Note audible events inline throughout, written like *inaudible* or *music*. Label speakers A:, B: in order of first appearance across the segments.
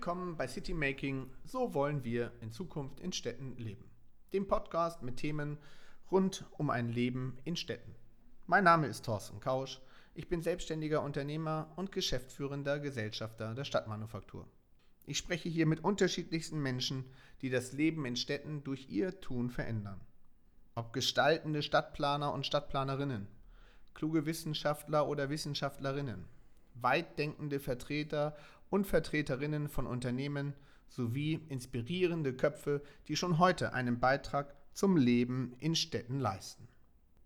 A: Willkommen bei City Making. So wollen wir in Zukunft in Städten leben. Dem Podcast mit Themen rund um ein Leben in Städten. Mein Name ist Thorsten Kausch. Ich bin selbstständiger Unternehmer und geschäftsführender Gesellschafter der Stadtmanufaktur. Ich spreche hier mit unterschiedlichsten Menschen, die das Leben in Städten durch ihr Tun verändern. Ob gestaltende Stadtplaner und Stadtplanerinnen, kluge Wissenschaftler oder Wissenschaftlerinnen, weitdenkende Vertreter und Vertreterinnen von Unternehmen sowie inspirierende Köpfe, die schon heute einen Beitrag zum Leben in Städten leisten.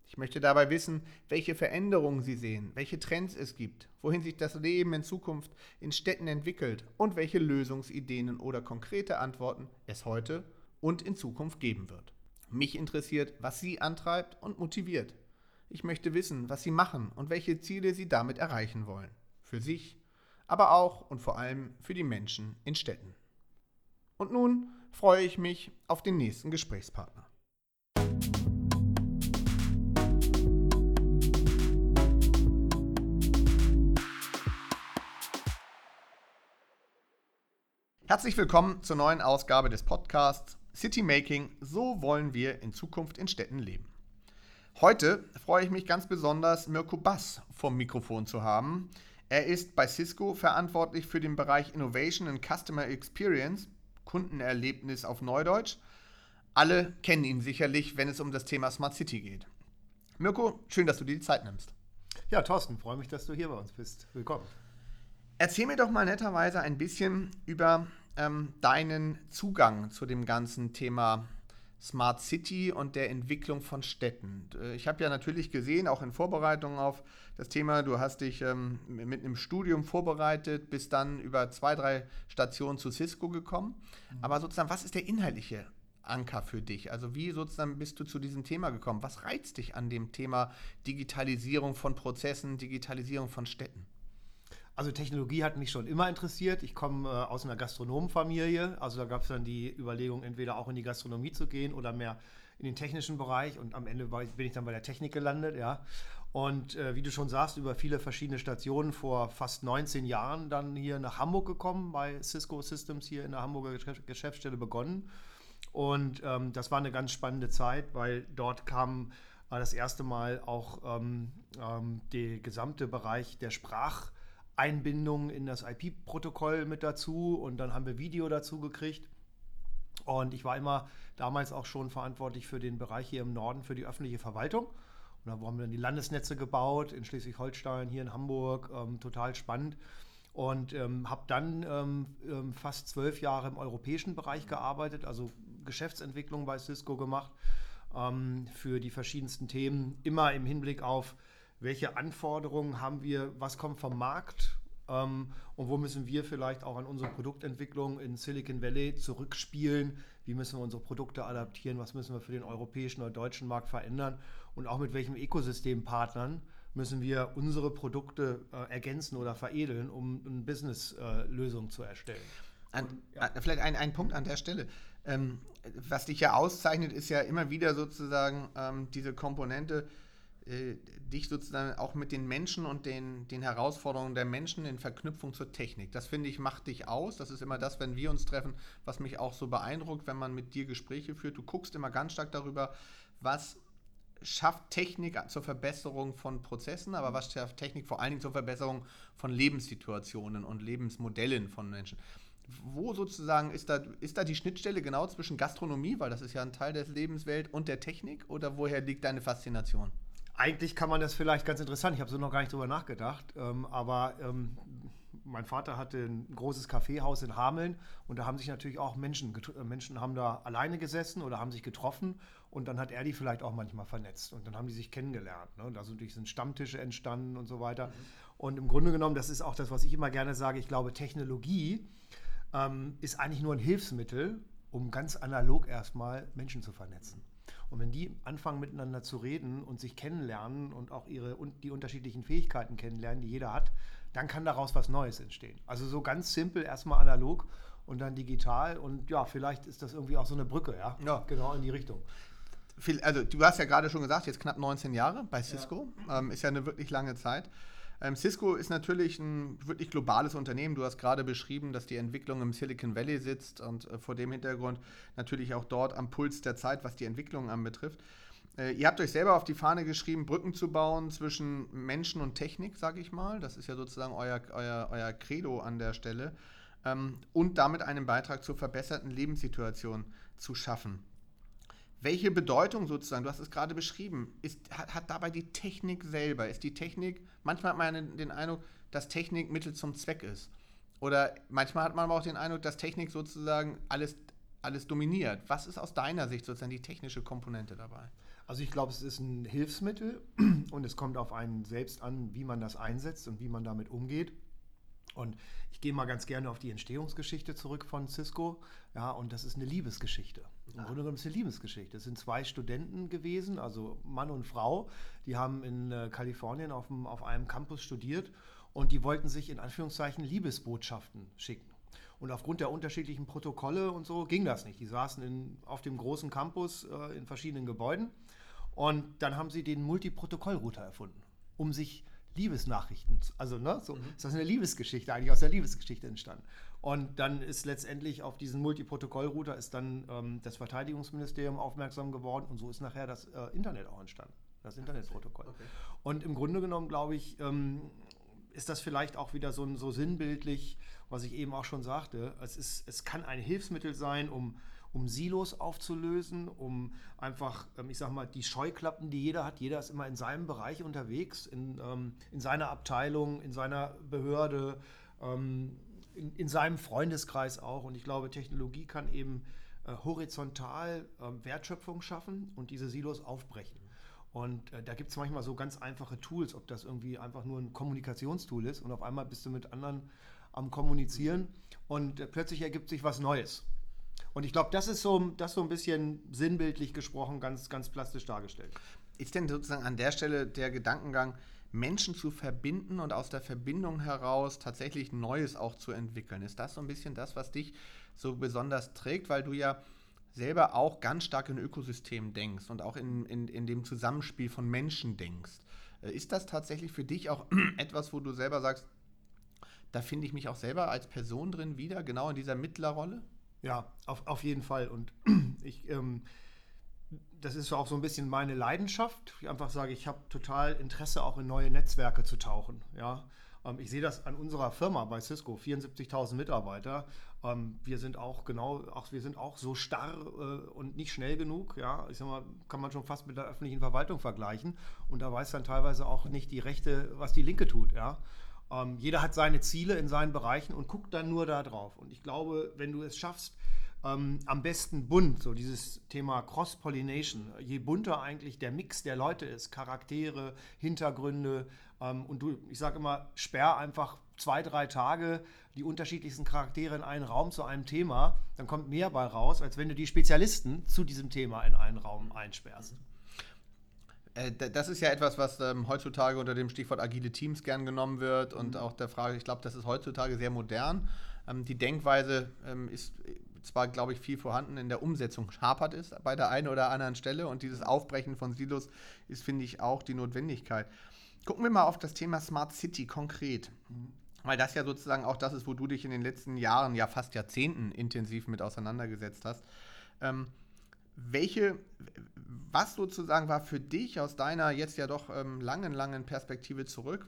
A: Ich möchte dabei wissen, welche Veränderungen Sie sehen, welche Trends es gibt, wohin sich das Leben in Zukunft in Städten entwickelt und welche Lösungsideen oder konkrete Antworten es heute und in Zukunft geben wird. Mich interessiert, was Sie antreibt und motiviert. Ich möchte wissen, was Sie machen und welche Ziele Sie damit erreichen wollen. Für sich, aber auch und vor allem für die Menschen in Städten. Und nun freue ich mich auf den nächsten Gesprächspartner. Herzlich willkommen zur neuen Ausgabe des Podcasts City Making. So wollen wir in Zukunft in Städten leben. Heute freue ich mich ganz besonders, Mirko Bass vom Mikrofon zu haben. Er ist bei Cisco verantwortlich für den Bereich Innovation and Customer Experience, Kundenerlebnis auf Neudeutsch. Alle kennen ihn sicherlich, wenn es um das Thema Smart City geht. Mirko, schön, dass du dir die Zeit nimmst.
B: Ja, Thorsten, freue mich, dass du hier bei uns bist. Willkommen.
A: Erzähl mir doch mal netterweise ein bisschen über ähm, deinen Zugang zu dem ganzen Thema Smart City und der Entwicklung von Städten. Äh, ich habe ja natürlich gesehen, auch in Vorbereitung auf das Thema, du hast dich ähm, mit einem Studium vorbereitet, bist dann über zwei, drei Stationen zu Cisco gekommen. Mhm. Aber sozusagen, was ist der inhaltliche Anker für dich? Also wie sozusagen bist du zu diesem Thema gekommen? Was reizt dich an dem Thema Digitalisierung von Prozessen, Digitalisierung von Städten?
B: Also Technologie hat mich schon immer interessiert. Ich komme äh, aus einer Gastronomenfamilie. Also da gab es dann die Überlegung, entweder auch in die Gastronomie zu gehen oder mehr in den technischen Bereich. Und am Ende war, bin ich dann bei der Technik gelandet, ja. Und äh, wie du schon sagst, über viele verschiedene Stationen vor fast 19 Jahren dann hier nach Hamburg gekommen, bei Cisco Systems hier in der Hamburger Geschäftsstelle begonnen. Und ähm, das war eine ganz spannende Zeit, weil dort kam äh, das erste Mal auch ähm, ähm, der gesamte Bereich der Sprach- Einbindung in das IP-Protokoll mit dazu und dann haben wir Video dazu gekriegt. Und ich war immer damals auch schon verantwortlich für den Bereich hier im Norden für die öffentliche Verwaltung. Und da haben wir dann die Landesnetze gebaut in Schleswig-Holstein, hier in Hamburg, ähm, total spannend. Und ähm, habe dann ähm, ähm fast zwölf Jahre im europäischen Bereich gearbeitet, also Geschäftsentwicklung bei Cisco gemacht ähm, für die verschiedensten Themen, immer im Hinblick auf welche Anforderungen haben wir, was kommt vom Markt ähm, und wo müssen wir vielleicht auch an unsere Produktentwicklung in Silicon Valley zurückspielen, wie müssen wir unsere Produkte adaptieren, was müssen wir für den europäischen oder deutschen Markt verändern und auch mit welchen Ökosystempartnern müssen wir unsere Produkte äh, ergänzen oder veredeln, um eine Business-Lösung äh, zu erstellen.
A: An, ja. Vielleicht ein, ein Punkt an der Stelle. Ähm, was dich ja auszeichnet, ist ja immer wieder sozusagen ähm, diese Komponente, äh, dich sozusagen auch mit den Menschen und den, den Herausforderungen der Menschen in Verknüpfung zur Technik. Das finde ich macht dich aus. Das ist immer das, wenn wir uns treffen, was mich auch so beeindruckt, wenn man mit dir Gespräche führt. Du guckst immer ganz stark darüber, was schafft Technik zur Verbesserung von Prozessen, aber was schafft Technik vor allen Dingen zur Verbesserung von Lebenssituationen und Lebensmodellen von Menschen. Wo sozusagen ist da, ist da die Schnittstelle genau zwischen Gastronomie, weil das ist ja ein Teil der Lebenswelt, und der Technik? Oder woher liegt deine Faszination?
B: Eigentlich kann man das vielleicht ganz interessant, ich habe so noch gar nicht drüber nachgedacht, ähm, aber ähm, mein Vater hatte ein großes Kaffeehaus in Hameln und da haben sich natürlich auch Menschen, äh, Menschen haben da alleine gesessen oder haben sich getroffen und dann hat er die vielleicht auch manchmal vernetzt und dann haben die sich kennengelernt. Ne? Da sind natürlich sind Stammtische entstanden und so weiter. Mhm. Und im Grunde genommen, das ist auch das, was ich immer gerne sage, ich glaube, Technologie ähm, ist eigentlich nur ein Hilfsmittel, um ganz analog erstmal Menschen zu vernetzen. Und wenn die anfangen miteinander zu reden und sich kennenlernen und auch ihre und die unterschiedlichen Fähigkeiten kennenlernen, die jeder hat, dann kann daraus was Neues entstehen. Also so ganz simpel erstmal analog und dann digital und ja, vielleicht ist das irgendwie auch so eine Brücke, ja,
A: ja. genau in die Richtung. Also du hast ja gerade schon gesagt, jetzt knapp 19 Jahre bei Cisco, ja. ähm, ist ja eine wirklich lange Zeit. Ähm, Cisco ist natürlich ein wirklich globales Unternehmen. Du hast gerade beschrieben, dass die Entwicklung im Silicon Valley sitzt und äh, vor dem Hintergrund natürlich auch dort am Puls der Zeit, was die Entwicklung anbetrifft. Äh, ihr habt euch selber auf die Fahne geschrieben, Brücken zu bauen zwischen Menschen und Technik, sage ich mal. Das ist ja sozusagen euer, euer, euer Credo an der Stelle. Ähm, und damit einen Beitrag zur verbesserten Lebenssituation zu schaffen. Welche Bedeutung sozusagen, du hast es gerade beschrieben, ist, hat, hat, dabei die Technik selber? Ist die Technik, manchmal hat man den Eindruck, dass Technik Mittel zum Zweck ist. Oder manchmal hat man aber auch den Eindruck, dass Technik sozusagen alles, alles dominiert. Was ist aus deiner Sicht sozusagen die technische Komponente dabei?
B: Also ich glaube, es ist ein Hilfsmittel *clears throat* und es kommt auf einen selbst an, wie man das einsetzt und wie man damit umgeht. Und ich gehe mal ganz gerne auf die Entstehungsgeschichte zurück von Cisco. Ja, und das ist eine Liebesgeschichte. Im Grunde genommen ist es eine Liebesgeschichte. Es sind zwei Studenten gewesen, also Mann und Frau, die haben in äh, Kalifornien auf, dem, auf einem Campus studiert und die wollten sich in Anführungszeichen Liebesbotschaften schicken. Und aufgrund der unterschiedlichen Protokolle und so ging das nicht. Die saßen in, auf dem großen Campus äh, in verschiedenen Gebäuden und dann haben sie den Multiprotokollrouter erfunden, um sich Liebesnachrichten, also ne, so mhm. ist das eine Liebesgeschichte eigentlich aus der Liebesgeschichte entstanden. Und dann ist letztendlich auf diesen Multiprotokollrouter ist dann ähm, das Verteidigungsministerium aufmerksam geworden und so ist nachher das äh, Internet auch entstanden, das Internetprotokoll. Okay. Und im Grunde genommen glaube ich, ähm, ist das vielleicht auch wieder so, so sinnbildlich, was ich eben auch schon sagte. Es, ist, es kann ein Hilfsmittel sein, um um Silos aufzulösen, um einfach, ähm, ich sag mal, die Scheuklappen, die jeder hat. Jeder ist immer in seinem Bereich unterwegs, in, ähm, in seiner Abteilung, in seiner Behörde, ähm, in, in, seinem Freundeskreis auch. Und ich glaube, Technologie kann eben äh, horizontal Wertschöpfung schaffen und diese Silos aufbrechen. Und äh, da gibt es manchmal so ganz einfache Tools, ob das irgendwie einfach nur ein Kommunikationstool ist und auf einmal bist du mit anderen am Kommunizieren und äh, plötzlich ergibt sich was Neues. Und ich glaube, das ist so, das so ein bisschen sinnbildlich gesprochen, ganz, ganz plastisch dargestellt.
A: Ist denn sozusagen an der Stelle der Gedankengang, Menschen zu verbinden und aus der Verbindung heraus tatsächlich Neues auch zu entwickeln? Ist das so ein bisschen das, was dich so besonders trägt, weil du ja selber auch ganz stark in Ökosystemen denkst und auch in, in, in dem Zusammenspiel von Menschen denkst? Äh, ist das tatsächlich für dich auch *clears throat* etwas, wo du selber sagst, da finde ich mich auch selber als Person drin wieder, genau in dieser Mittlerrolle?
B: Ja, auf, auf jeden Fall. Und *clears throat* ich, ähm, das ist auch so ein bisschen meine Leidenschaft. Ich einfach sage, ich habe total Interesse, auch in neue Netzwerke zu tauchen. Ja, ähm, ich sehe das an unserer Firma bei Cisco, 74.000 Mitarbeiter. Ähm, wir sind auch genau, auch wir sind auch so starr äh, und nicht schnell genug. Ja, ich sag mal, kann man schon fast mit der öffentlichen Verwaltung vergleichen. Und da weiß dann teilweise auch nicht die Rechte, was die Linke tut. Ja. Ähm, jeder hat seine Ziele in seinen Bereichen und guckt dann nur da drauf. Und ich glaube, wenn du es schaffst, ähm, am besten bunt, so dieses Thema Cross-Pollination, je bunter eigentlich der Mix der Leute ist, Charaktere, Hintergründe, ähm, und du, ich sage immer, sperr einfach zwei, drei Tage die unterschiedlichsten Charaktere in einen Raum zu einem Thema, dann kommt mehr bei raus, als wenn du die Spezialisten zu diesem Thema in einen Raum einsperrst.
A: Äh, das ist ja etwas, was ähm, heutzutage unter dem Stichwort agile Teams gern genommen wird und mhm. auch der Frage, ich glaube, das ist heutzutage sehr modern. Ähm, die Denkweise ähm, ist zwar, glaube ich, viel vorhanden, in der Umsetzung hapert es bei der einen oder anderen Stelle und dieses Aufbrechen von Silos ist, finde ich, auch die Notwendigkeit. Gucken wir mal auf das Thema Smart City konkret. Mhm. Weil das ja sozusagen auch das ist, wo du dich in den letzten Jahren, ja fast Jahrzehnten intensiv mit auseinandergesetzt hast. Ähm, welche, was sozusagen war für dich aus deiner jetzt ja doch ähm, langen, langen Perspektive zurück?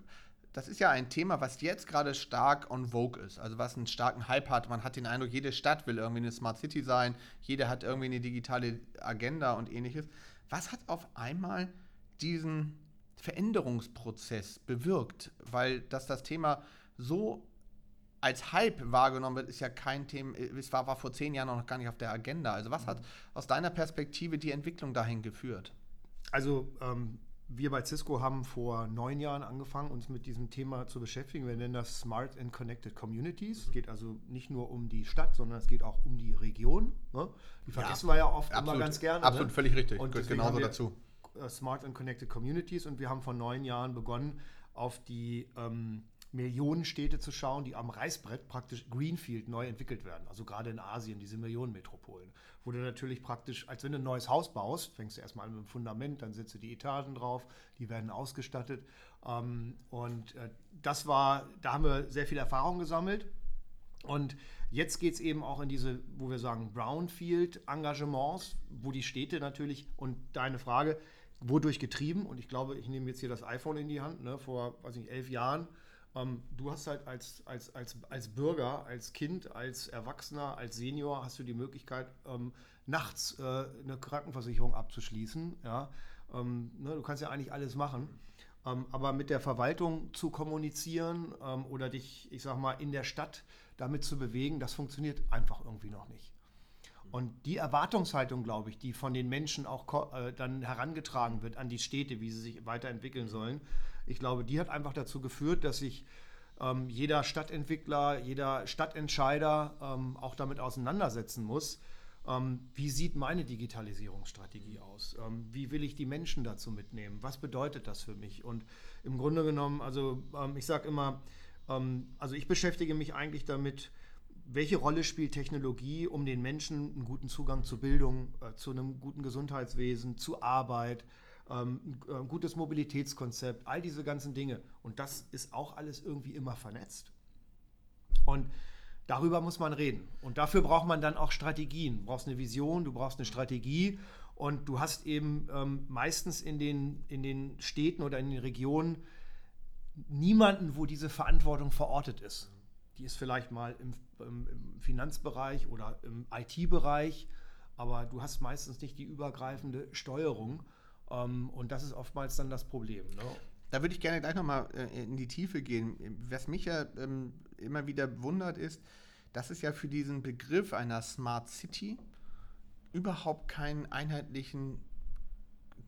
A: Das ist ja ein Thema, was jetzt gerade stark on vogue ist, also was einen starken Hype hat. Man hat den Eindruck, jede Stadt will irgendwie eine Smart City sein, jede hat irgendwie eine digitale Agenda und ähnliches. Was hat auf einmal diesen Veränderungsprozess bewirkt? Weil dass das Thema so als Hype wahrgenommen wird, ist ja kein Thema, es war, war vor zehn Jahren noch gar nicht auf der Agenda. Also was hat aus deiner Perspektive die Entwicklung dahin geführt?
B: Also ähm, wir bei Cisco haben vor neun Jahren angefangen, uns mit diesem Thema zu beschäftigen. Wir nennen das Smart and Connected Communities. Es geht also nicht nur um die Stadt, sondern es geht auch um die Region. Ne? Die vergessen ja, wir ja oft absolut, immer ganz gerne.
A: Ne? Absolut, ne? völlig richtig. Und Gehört genauso dazu.
B: Smart and Connected Communities und wir haben vor neun Jahren begonnen, auf die ähm, Millionenstädte zu schauen, die am Reißbrett praktisch Greenfield neu entwickelt werden. Also gerade in Asien, diese Millionenmetropolen, wo du natürlich praktisch, als wenn du ein neues Haus baust, fängst du erstmal an mit dem Fundament, dann setzt du die Etagen drauf, die werden ausgestattet. Ähm, und äh, das war, da haben wir sehr viel Erfahrung gesammelt. Und jetzt geht es eben auch in diese, wo wir sagen, Brownfield-Engagements, wo die Städte natürlich, und deine Frage, wodurch getrieben? Und ich glaube, ich nehme jetzt hier das iPhone in die Hand, ne, vor, weiß nicht, elf Jahren. Ähm, du hast halt als, als, als, als Bürger, als Kind, als Erwachsener, als Senior, hast du die Möglichkeit, ähm, nachts äh, eine Krankenversicherung abzuschließen. Ja? Ähm, ne, du kannst ja eigentlich alles machen. Ähm, aber mit der Verwaltung zu kommunizieren ähm, oder dich, ich sag mal, in der Stadt damit zu bewegen, das funktioniert einfach irgendwie noch nicht. Und die Erwartungshaltung, glaube ich, die von den Menschen auch äh, dann herangetragen wird an die Städte, wie sie sich weiterentwickeln sollen, ich glaube, die hat einfach dazu geführt, dass sich ähm, jeder Stadtentwickler, jeder Stadtentscheider ähm, auch damit auseinandersetzen muss. Ähm, wie sieht meine Digitalisierungsstrategie aus? Ähm, wie will ich die Menschen dazu mitnehmen? Was bedeutet das für mich? Und im Grunde genommen, also ähm, ich sage immer, ähm, also ich beschäftige mich eigentlich damit, welche Rolle spielt Technologie, um den Menschen einen guten Zugang zu Bildung, äh, zu einem guten Gesundheitswesen, zu Arbeit, ähm, ein äh, gutes Mobilitätskonzept, all diese ganzen Dinge. Und das ist auch alles irgendwie immer vernetzt. Und darüber muss man reden. Und dafür braucht man dann auch Strategien. Du brauchst eine Vision, du brauchst eine Strategie. Und du hast eben ähm, meistens in den, in den Städten oder in den Regionen niemanden, wo diese Verantwortung verortet ist. Die ist vielleicht mal im, im, im Finanzbereich oder im IT-Bereich, aber du hast meistens nicht die übergreifende Steuerung. Ähm, und das ist oftmals dann das Problem. Ne?
A: Da würde ich gerne gleich nochmal äh, in die Tiefe gehen. Was mich ja ähm, immer wieder wundert ist, dass es ja für diesen Begriff einer Smart City überhaupt keinen einheitlichen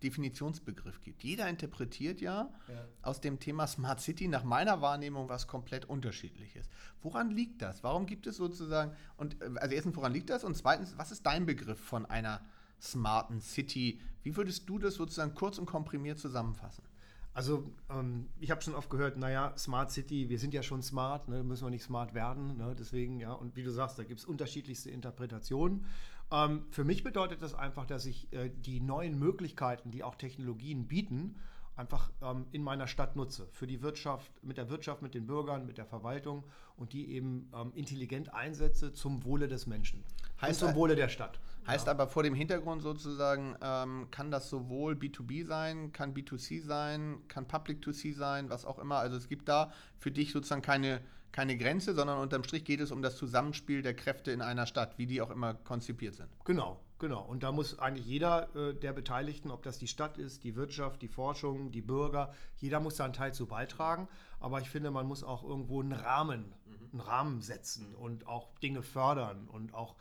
A: Definitionsbegriff gibt. Jeder interpretiert ja, ja, aus dem Thema Smart City nach meiner Wahrnehmung was komplett unterschiedliches. Woran liegt das? Warum gibt es sozusagen, und äh, also erstens, woran liegt das? Und zweitens, was ist dein Begriff von einer smarten City? Wie würdest du das sozusagen kurz und komprimiert zusammenfassen?
B: Also ähm, ich habe schon oft gehört, naja, Smart City, wir sind ja schon smart, ne, müssen wir nicht smart werden. Ne, deswegen, ja, und wie du sagst, da gibt es unterschiedlichste Interpretationen. Ähm, für mich bedeutet das einfach, dass ich äh, die neuen Möglichkeiten, die auch Technologien bieten, einfach ähm, in meiner Stadt nutze. Für die Wirtschaft, mit der Wirtschaft, mit den Bürgern, mit der Verwaltung und die eben ähm, intelligent einsetze zum Wohle des Menschen.
A: Heißt und zum Wohle der Stadt. Heißt ja. aber vor dem Hintergrund sozusagen, ähm, kann das sowohl B2B sein, kann B2C sein, kann Public to C sein, was auch immer. Also es gibt da für dich sozusagen keine keine Grenze, sondern unterm Strich geht es um das Zusammenspiel der Kräfte in einer Stadt, wie die auch immer konzipiert sind.
B: Genau, genau. Und da muss eigentlich jeder äh, der Beteiligten, ob das die Stadt ist, die Wirtschaft, die Forschung, die Bürger, jeder muss seinen Teil zu beitragen. Aber ich finde, man muss auch irgendwo einen Rahmen, mhm. einen Rahmen setzen und auch Dinge fördern und auch,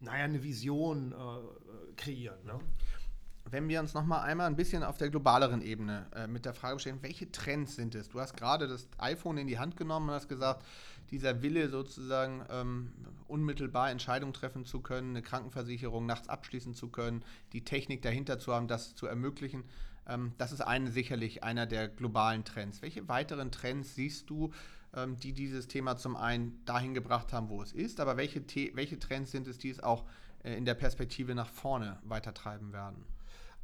B: naja, eine Vision äh, kreieren. Ne?
A: wenn wir uns noch mal einmal ein bisschen auf der globaleren Ebene äh, mit der Frage stellen, welche Trends sind es? Du hast gerade das iPhone in die Hand genommen und hast gesagt, dieser Wille sozusagen ähm, unmittelbar Entscheidungen treffen zu können, eine Krankenversicherung nachts abschließen zu können, die Technik dahinter zu haben, das zu ermöglichen. Ähm, das ist ein, sicherlich einer der globalen Trends. Welche weiteren Trends siehst du, die dieses Thema zum einen dahin gebracht haben, wo es ist, aber welche, welche Trends sind es, die es auch äh, in der Perspektive nach vorne weitertreiben werden?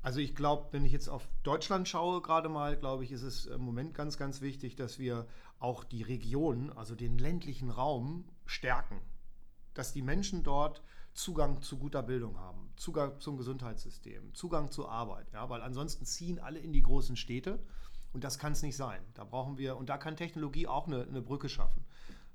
B: Also ich glaube, wenn ich jetzt auf Deutschland schaue, gerade mal, glaube ich, ist es im Moment ganz, ganz wichtig, dass wir auch die Region, also den ländlichen Raum stärken. Dass die Menschen dort Zugang zu guter Bildung haben, Zugang zum Gesundheitssystem, Zugang zur Arbeit. Ja, weil ansonsten ziehen alle in die großen Städte und das kann es nicht sein. Da brauchen wir, und da kann Technologie auch eine, eine Brücke schaffen.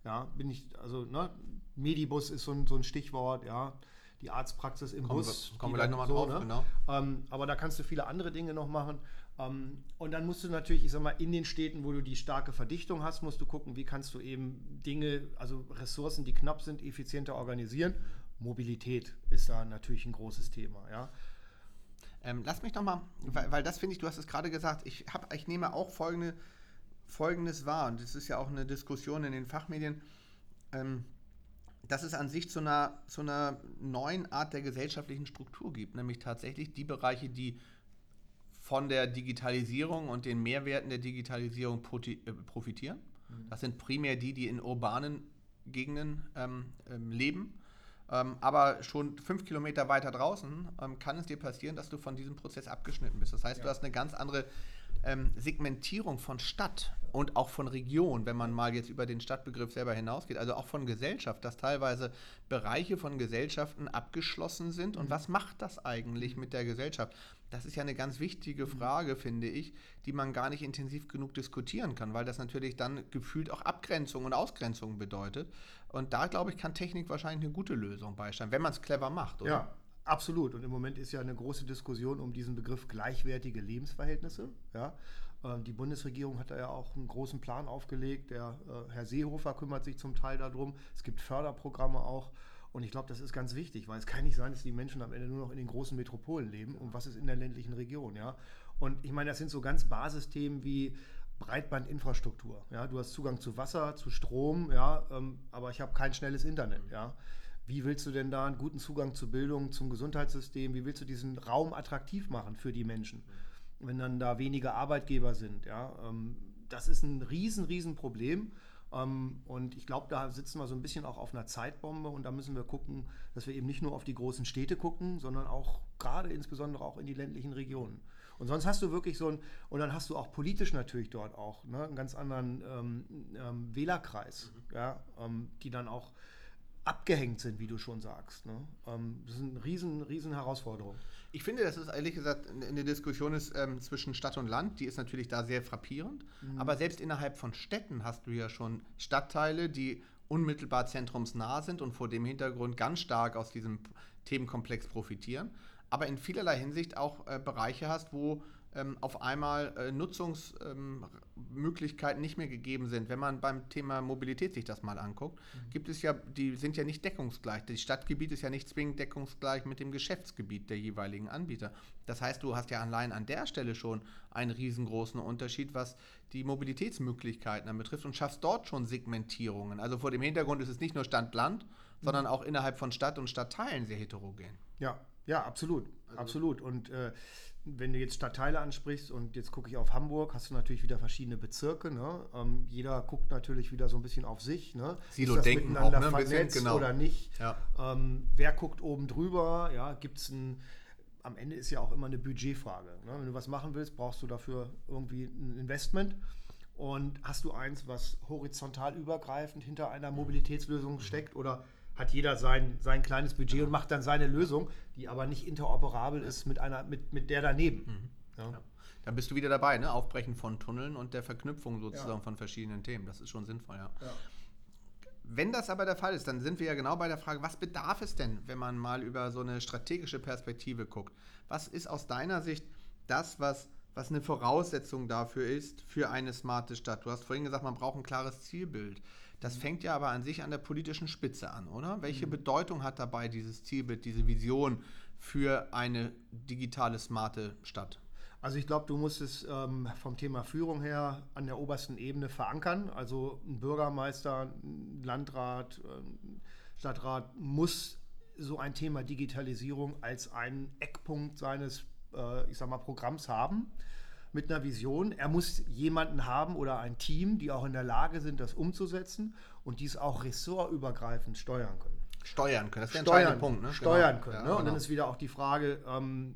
B: Ja, bin ich, also, ne, Medibus ist so ein, so ein Stichwort, ja die Arztpraxis im
A: kommen
B: Bus.
A: Wir, kommen wir gleich nochmal so, drauf,
B: ne? genau. Ähm, aber da kannst du viele andere Dinge noch machen. Ähm, und dann musst du natürlich, ich sag mal, in den Städten, wo du die starke Verdichtung hast, musst du gucken, wie kannst du eben Dinge, also Ressourcen, die knapp sind, effizienter organisieren. Mobilität ist da natürlich ein großes Thema, ja.
A: Ähm, lass mich nochmal, weil, weil das finde ich, du hast es gerade gesagt, ich, hab, ich nehme auch folgende, Folgendes wahr, und das ist ja auch eine Diskussion in den Fachmedien. Ähm, dass es an sich zu einer, zu einer neuen Art der gesellschaftlichen Struktur gibt, nämlich tatsächlich die Bereiche, die von der Digitalisierung und den Mehrwerten der Digitalisierung äh, profitieren. Mhm. Das sind primär die, die in urbanen Gegenden ähm, ähm, leben. Ähm, aber schon fünf Kilometer weiter draußen ähm, kann es dir passieren, dass du von diesem Prozess abgeschnitten bist. Das heißt, ja. du hast eine ganz andere ähm, Segmentierung von Stadt und auch von Region, wenn man mal jetzt über den Stadtbegriff selber hinausgeht, also auch von Gesellschaft, dass teilweise Bereiche von Gesellschaften abgeschlossen sind. Und mhm. was macht das eigentlich mit der Gesellschaft? Das ist ja eine ganz wichtige mhm. Frage, finde ich, die man gar nicht intensiv genug diskutieren kann, weil das natürlich dann gefühlt auch Abgrenzung und Ausgrenzung bedeutet. Und da, glaube ich, kann Technik wahrscheinlich eine gute Lösung beisteuern, wenn man es clever macht,
B: oder? Ja, Absolut. Und im Moment ist ja eine große Diskussion um diesen Begriff gleichwertige Lebensverhältnisse. Ja. Ähm, die Bundesregierung hat da ja auch einen großen Plan aufgelegt. Der äh, Herr Seehofer kümmert sich zum Teil darum. Es gibt Förderprogramme auch. Und ich glaube, das ist ganz wichtig, weil es kann nicht sein, dass die Menschen am Ende nur noch in den großen Metropolen leben. Und was ist in der ländlichen Region? Ja? Und ich meine, das sind so ganz Basisthemen wie Breitbandinfrastruktur. Ja? Du hast Zugang zu Wasser, zu Strom, ja? Ähm, aber ich habe kein schnelles Internet. Ja? Wie willst du denn da einen guten Zugang zur Bildung, zum Gesundheitssystem, wie willst du diesen Raum attraktiv machen für die Menschen, wenn dann da wenige Arbeitgeber sind? Ja? Ähm, das ist ein riesen, riesen Problem. Ähm, und ich glaube, da sitzen wir so ein bisschen auch auf einer Zeitbombe und da müssen wir gucken, dass wir eben nicht nur auf die großen Städte gucken, sondern auch gerade insbesondere auch in die ländlichen Regionen. Und sonst hast du wirklich so ein, und dann hast du auch politisch natürlich dort auch ne, einen ganz anderen ähm, ähm, Wählerkreis, mhm. ja, ähm, die dann auch abgehängt sind, wie du schon sagst. Ne? Ähm, das ist eine riesen, riesen Herausforderung.
A: Ich finde, dass es ehrlich gesagt eine Diskussion ist ähm, zwischen Stadt und Land, die ist natürlich da sehr frappierend. Mhm. Aber selbst innerhalb von Städten hast du ja schon Stadtteile, die unmittelbar zentrumsnah sind und vor dem Hintergrund ganz stark aus diesem Themenkomplex profitieren. Aber in vielerlei Hinsicht auch äh, Bereiche hast, wo ähm, auf einmal äh, Nutzungsmöglichkeiten ähm, nicht mehr gegeben sind. Wenn man beim Thema Mobilität sich das mal anguckt, mhm. gibt es ja, die sind ja nicht deckungsgleich. Das Stadtgebiet ist ja nicht zwingend deckungsgleich mit dem Geschäftsgebiet der jeweiligen Anbieter. Das heißt, du hast ja allein an der Stelle schon einen riesengroßen Unterschied, was die Mobilitätsmöglichkeiten dann betrifft und schaffst dort schon Segmentierungen. Also vor dem Hintergrund ist es nicht nur Stadt-Land, mhm. sondern auch innerhalb von Stadt und Stadtteilen sehr heterogen.
B: Ja, ja, absolut. Also absolut. Und äh, wenn du jetzt Stadtteile ansprichst und jetzt gucke ich auf Hamburg, hast du natürlich wieder verschiedene Bezirke. Ne? Ähm, jeder guckt natürlich wieder so ein bisschen auf sich. Ne?
A: Silo-Denken auch, ne? ein bisschen,
B: genau. oder nicht? Ja. Ähm, wer guckt oben drüber? Ja, gibt es ein am Ende ist ja auch immer eine Budgetfrage. Ne? Wenn du was machen willst, brauchst du dafür irgendwie ein Investment. Und hast du eins, was horizontal übergreifend hinter einer Mobilitätslösung steckt oder hat jeder sein, sein kleines Budget und macht dann seine Lösung, die aber nicht interoperabel ist mit, einer, mit, mit der daneben. Mhm.
A: Ja. Ja. Dann bist du wieder dabei, ne? Aufbrechen von Tunneln und der Verknüpfung sozusagen ja. von verschiedenen Themen. Das ist schon sinnvoll, ja. Wenn das aber der Fall ist, dann sind wir ja genau bei der Frage, was bedarf es denn, wenn man mal über so eine strategische Perspektive guckt? Was ist aus deiner Sicht das, was, was eine Voraussetzung dafür ist, für eine smarte Stadt? Du hast vorhin gesagt, man braucht ein klares Zielbild. Das fängt ja aber an sich an der politischen Spitze an, oder? Welche mhm. Bedeutung hat dabei dieses Zielbild, diese Vision für eine digitale, smarte Stadt?
B: Also ich glaube, du musst es ähm, vom Thema Führung her an der obersten Ebene verankern. Also ein Bürgermeister, ein Landrat, ein Stadtrat muss so ein Thema Digitalisierung als einen Eckpunkt seines, äh, ich sag mal, Programms haben mit einer Vision. Er muss jemanden haben oder ein Team, die auch in der Lage sind, das umzusetzen und dies auch ressortübergreifend steuern können.
A: Steuern können,
B: das ist der steuern, Punkt. Ne? Steuern genau. können. Ja, ne? Und genau. dann ist wieder auch die Frage, ähm,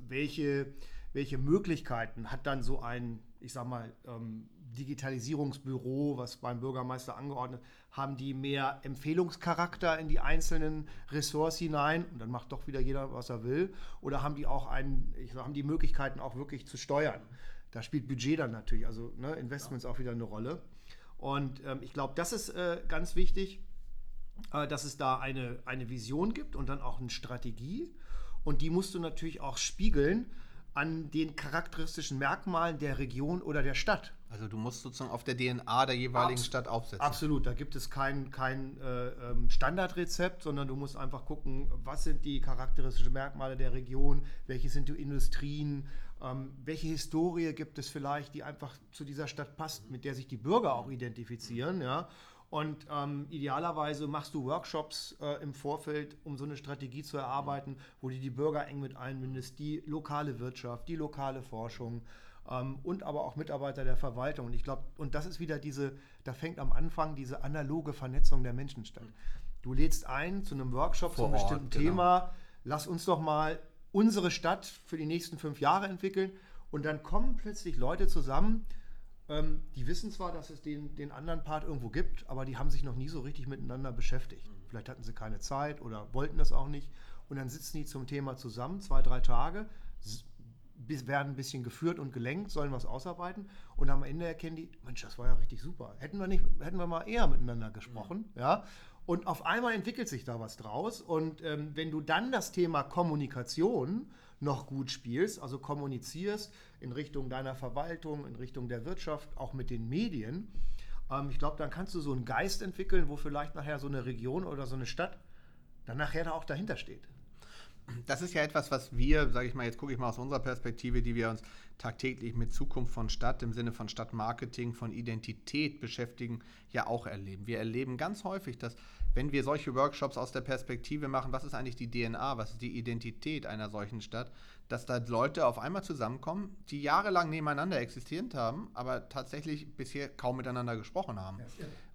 B: welche, welche Möglichkeiten hat dann so ein, ich sag mal, ähm, Digitalisierungsbüro, was beim Bürgermeister angeordnet, haben die mehr Empfehlungscharakter in die einzelnen Ressorts hinein und dann macht doch wieder jeder, was er will? Oder haben die auch einen, ich sag, haben die Möglichkeiten auch wirklich zu steuern? Da spielt Budget dann natürlich, also ne, Investments ja. auch wieder eine Rolle. Und ähm, ich glaube, das ist äh, ganz wichtig, äh, dass es da eine, eine Vision gibt und dann auch eine Strategie. Und die musst du natürlich auch spiegeln an den charakteristischen Merkmalen der Region oder der Stadt.
A: Also du musst sozusagen auf der DNA der jeweiligen Abs Stadt aufsetzen.
B: Absolut, da gibt es kein, kein äh, ähm, Standardrezept, sondern du musst einfach gucken, was sind die charakteristischen Merkmale der Region, welche sind die Industrien, ähm, welche Historie gibt es vielleicht, die einfach zu dieser Stadt passt, mit der sich die Bürger auch identifizieren. Ja? Und ähm, idealerweise machst du Workshops äh, im Vorfeld, um so eine Strategie zu erarbeiten, wo du die Bürger eng mit einbindest, die lokale Wirtschaft, die lokale Forschung ähm, und aber auch Mitarbeiter der Verwaltung. Und ich glaube, und das ist wieder diese, da fängt am Anfang diese analoge Vernetzung der Menschen statt. Du lädst ein zu einem Workshop
A: Vor
B: zu einem
A: Ort,
B: bestimmten
A: genau.
B: Thema, lass uns doch mal unsere Stadt für die nächsten fünf Jahre entwickeln. Und dann kommen plötzlich Leute zusammen, ähm, die wissen zwar, dass es den, den anderen Part irgendwo gibt, aber die haben sich noch nie so richtig miteinander beschäftigt. Vielleicht hatten sie keine Zeit oder wollten das auch nicht. Und dann sitzen die zum Thema zusammen, zwei, drei Tage, werden ein bisschen geführt und gelenkt, sollen was ausarbeiten und am Ende erkennen die, Mensch, das war ja richtig super. Hätten wir nicht, hätten wir mal eher miteinander gesprochen, ja. Und auf einmal entwickelt sich da was draus. Und ähm, wenn du dann das Thema Kommunikation noch gut spielst, also kommunizierst in Richtung deiner Verwaltung, in Richtung der Wirtschaft, auch mit den Medien, ähm, ich glaube, dann kannst du so einen Geist entwickeln, wo vielleicht nachher so eine Region oder so eine Stadt dann nachher da auch dahinter steht.
A: Das ist ja etwas, was wir, sage ich mal, jetzt gucke ich mal aus unserer Perspektive, die wir uns tagtäglich mit Zukunft von Stadt im Sinne von Stadtmarketing, von Identität beschäftigen, ja auch erleben. Wir erleben ganz häufig, dass wenn wir solche Workshops aus der Perspektive machen, was ist eigentlich die DNA, was ist die Identität einer solchen Stadt, dass da Leute auf einmal zusammenkommen, die jahrelang nebeneinander existiert haben, aber tatsächlich bisher kaum miteinander gesprochen haben.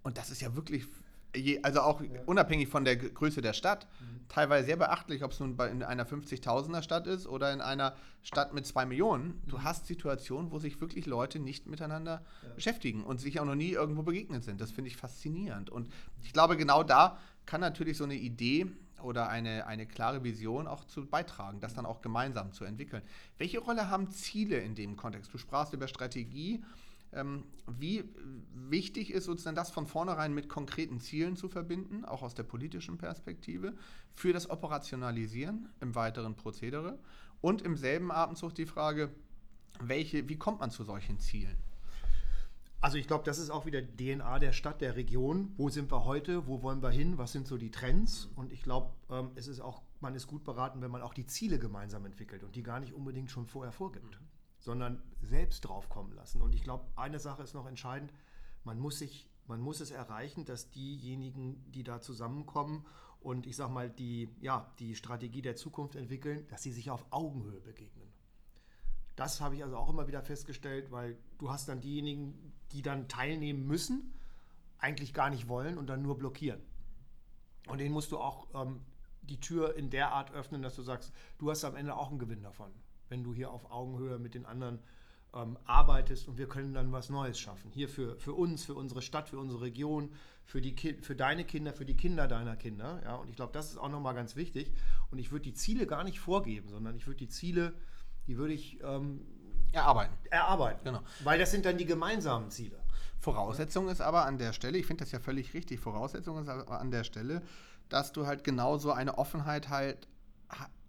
A: Und das ist ja wirklich, je, also auch unabhängig von der Größe der Stadt, teilweise sehr beachtlich, ob es nun bei, in einer 50.000er Stadt ist oder in einer Stadt mit zwei Millionen. Du hast Situationen, wo sich wirklich Leute nicht miteinander beschäftigen und sich auch noch nie irgendwo begegnet sind. Das finde ich faszinierend. Und ich glaube, genau da kann natürlich so eine Idee oder eine, eine klare Vision auch zu beitragen, das dann auch gemeinsam zu entwickeln. Welche Rolle haben Ziele in dem Kontext? Du sprachst über Strategie. Ähm, wie wichtig ist sozusagen das von vornherein mit konkreten Zielen zu verbinden, auch aus der politischen Perspektive, für das Operationalisieren im weiteren Prozedere und im selben Atemzug die Frage, welche, wie kommt man zu solchen Zielen?
B: Also ich glaube, das ist auch wieder DNA der Stadt, der Region. Wo sind wir heute? Wo wollen wir hin? Was sind so die Trends? Und ich glaube, ähm, es ist auch, man ist gut beraten, wenn man auch die Ziele gemeinsam entwickelt und die gar nicht unbedingt schon vorher vorgibt, sondern selbst drauf kommen lassen. Und ich glaube, eine Sache ist noch entscheidend: Man muss sich, man muss es erreichen, dass diejenigen, die da zusammenkommen und ich sag mal die, ja, die Strategie der Zukunft entwickeln, dass sie sich auf Augenhöhe begegnen. Das habe ich also auch immer wieder festgestellt, weil du hast dann diejenigen, die dann teilnehmen müssen, eigentlich gar nicht wollen und dann nur blockieren. Und denen musst du auch ähm, die Tür in der Art öffnen, dass du sagst, du hast am Ende auch einen Gewinn davon, wenn du hier auf Augenhöhe mit den anderen ähm, arbeitest und wir können dann was Neues schaffen. Hier für, für uns, für unsere Stadt, für unsere Region, für, die Ki für deine Kinder, für die Kinder deiner Kinder. Ja? Und ich glaube, das ist auch nochmal ganz wichtig. Und ich würde die Ziele gar nicht vorgeben, sondern ich würde die Ziele, die würde ich ähm,
A: Erarbeiten.
B: erarbeiten.
A: Genau.
B: Weil das sind dann die gemeinsamen Ziele.
A: Voraussetzung ist aber an der Stelle, ich finde das ja völlig richtig, Voraussetzung ist aber an der Stelle, dass du halt genau so eine Offenheit halt ha-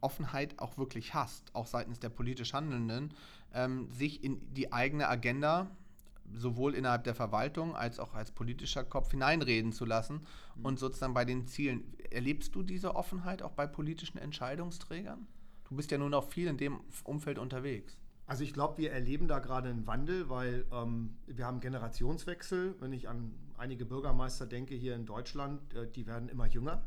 A: Offenheit auch wirklich hast, auch seitens der politisch Handelnden, ähm, sich in die eigene Agenda sowohl innerhalb der Verwaltung als auch als politischer Kopf hineinreden zu lassen und sozusagen bei den Zielen. Erlebst du diese Offenheit auch bei politischen Entscheidungsträgern? Du bist ja nun auch viel in dem Umfeld unterwegs.
B: Also ich glaube, wir erleben da gerade einen Wandel, weil ähm, wir haben Generationswechsel. Wenn ich an einige Bürgermeister denke hier in Deutschland, äh, die werden immer jünger.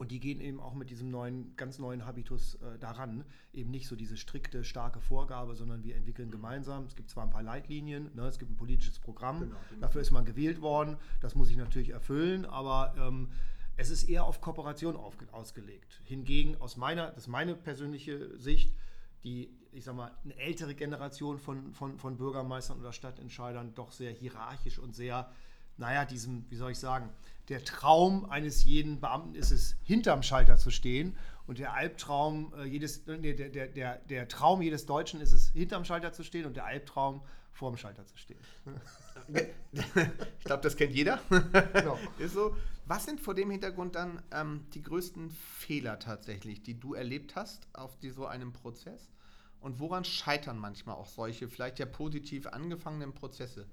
B: Und die gehen eben auch mit diesem neuen, ganz neuen Habitus äh, daran. Eben nicht so diese strikte, starke Vorgabe, sondern wir entwickeln gemeinsam. Es gibt zwar ein paar Leitlinien, ne, es gibt ein politisches Programm, dafür ist man gewählt worden. Das muss ich natürlich erfüllen, aber ähm, es ist eher auf Kooperation aufge ausgelegt. Hingegen aus meiner, das ist meine persönliche Sicht, die, ich sag mal, eine ältere Generation von, von, von Bürgermeistern oder Stadtentscheidern doch sehr hierarchisch und sehr, naja, diesem, wie soll ich sagen, der Traum eines jeden Beamten ist es, hinterm Schalter zu stehen. Und der Albtraum äh, jedes, nee, der, der, der, der Traum jedes Deutschen ist es, hinterm Schalter zu stehen und der Albtraum vorm Schalter zu stehen. *laughs*
A: Ich glaube, das kennt jeder.
B: Genau. *laughs*
A: Ist so. Was sind vor dem Hintergrund dann ähm, die größten Fehler tatsächlich, die du erlebt hast auf die, so einem Prozess? Und woran scheitern manchmal auch solche, vielleicht ja positiv angefangenen Prozesse?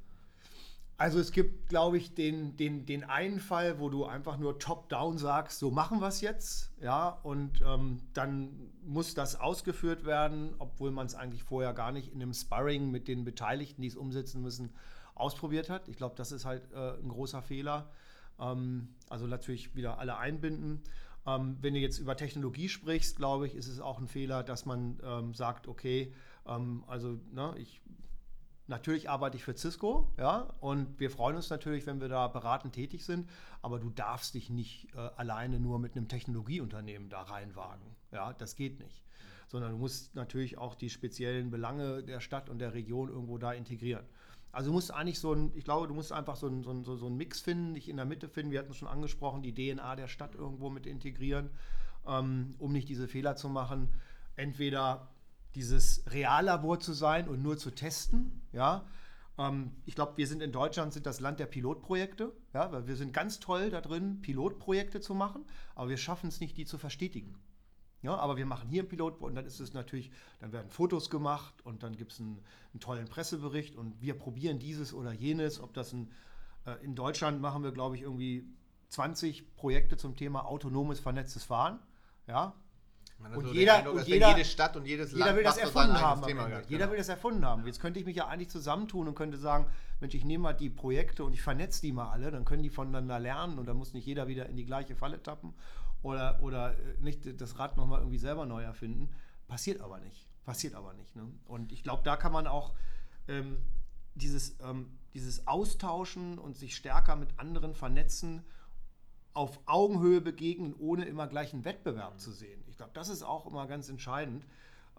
B: Also es gibt, glaube ich, den, den, den einen Fall, wo du einfach nur top-down sagst, so machen wir es jetzt, ja, und ähm, dann muss das ausgeführt werden, obwohl man es eigentlich vorher gar nicht in einem Sparring mit den Beteiligten, die es umsetzen müssen, ausprobiert hat. Ich glaube, das ist halt äh, ein großer Fehler. Ähm, also natürlich wieder alle einbinden. Ähm, wenn du jetzt über Technologie sprichst, glaube ich, ist es auch ein Fehler, dass man ähm, sagt, okay, Ähm, also ne, ich Natürlich arbeite ich für Cisco, ja, und wir freuen uns natürlich, wenn wir da beratend tätig sind, aber du darfst dich nicht äh, alleine nur mit einem Technologieunternehmen da reinwagen. Ja, das geht nicht. Sondern du musst natürlich auch die speziellen Belange der Stadt und der Region irgendwo da integrieren. Also du musst eigentlich so ein, ich glaube, du musst einfach so einen so so, so ein Mix finden, dich in der Mitte finden. Wir hatten es schon angesprochen, die DNA der Stadt irgendwo mit integrieren, ähm, um nicht diese Fehler zu machen. Entweder dieses Reallabor zu sein und nur zu testen. Ja? Ähm, ich glaube, wir sind in Deutschland sind das Land der Pilotprojekte. Ja? Weil wir sind ganz toll da drin, Pilotprojekte zu machen, aber wir schaffen es nicht, die zu verstetigen. Ja, aber wir machen hier ein Pilot und dann ist es natürlich, dann werden Fotos gemacht und dann gibt es einen, einen, tollen Pressebericht und wir probieren dieses oder jenes. Ob das ein, äh, in Deutschland machen wir, glaube ich, irgendwie 20 Projekte zum Thema autonomes vernetztes Fahren. Ja,
A: und, so jeder, Eindruck, und jeder, jede Stadt und jedes
B: jeder
A: Land
B: will das erfunden haben. Thema jeder genau. will das erfunden haben. Jetzt könnte ich mich ja eigentlich zusammentun und könnte sagen, Mensch, ich nehme mal die Projekte und ich vernetze die mal alle, dann können die voneinander lernen und dann muss nicht jeder wieder in die gleiche Falle tappen oder, oder äh, nicht das Rad nochmal irgendwie selber neu erfinden. Passiert aber nicht. Passiert aber nicht. Ne? Und ich glaube, da kann man auch ähm, dieses, ähm, dieses Austauschen und sich stärker mit anderen vernetzen auf Augenhöhe begegnen, ohne immer gleich einen Wettbewerb zu sehen. Ich glaube, das ist auch immer ganz entscheidend.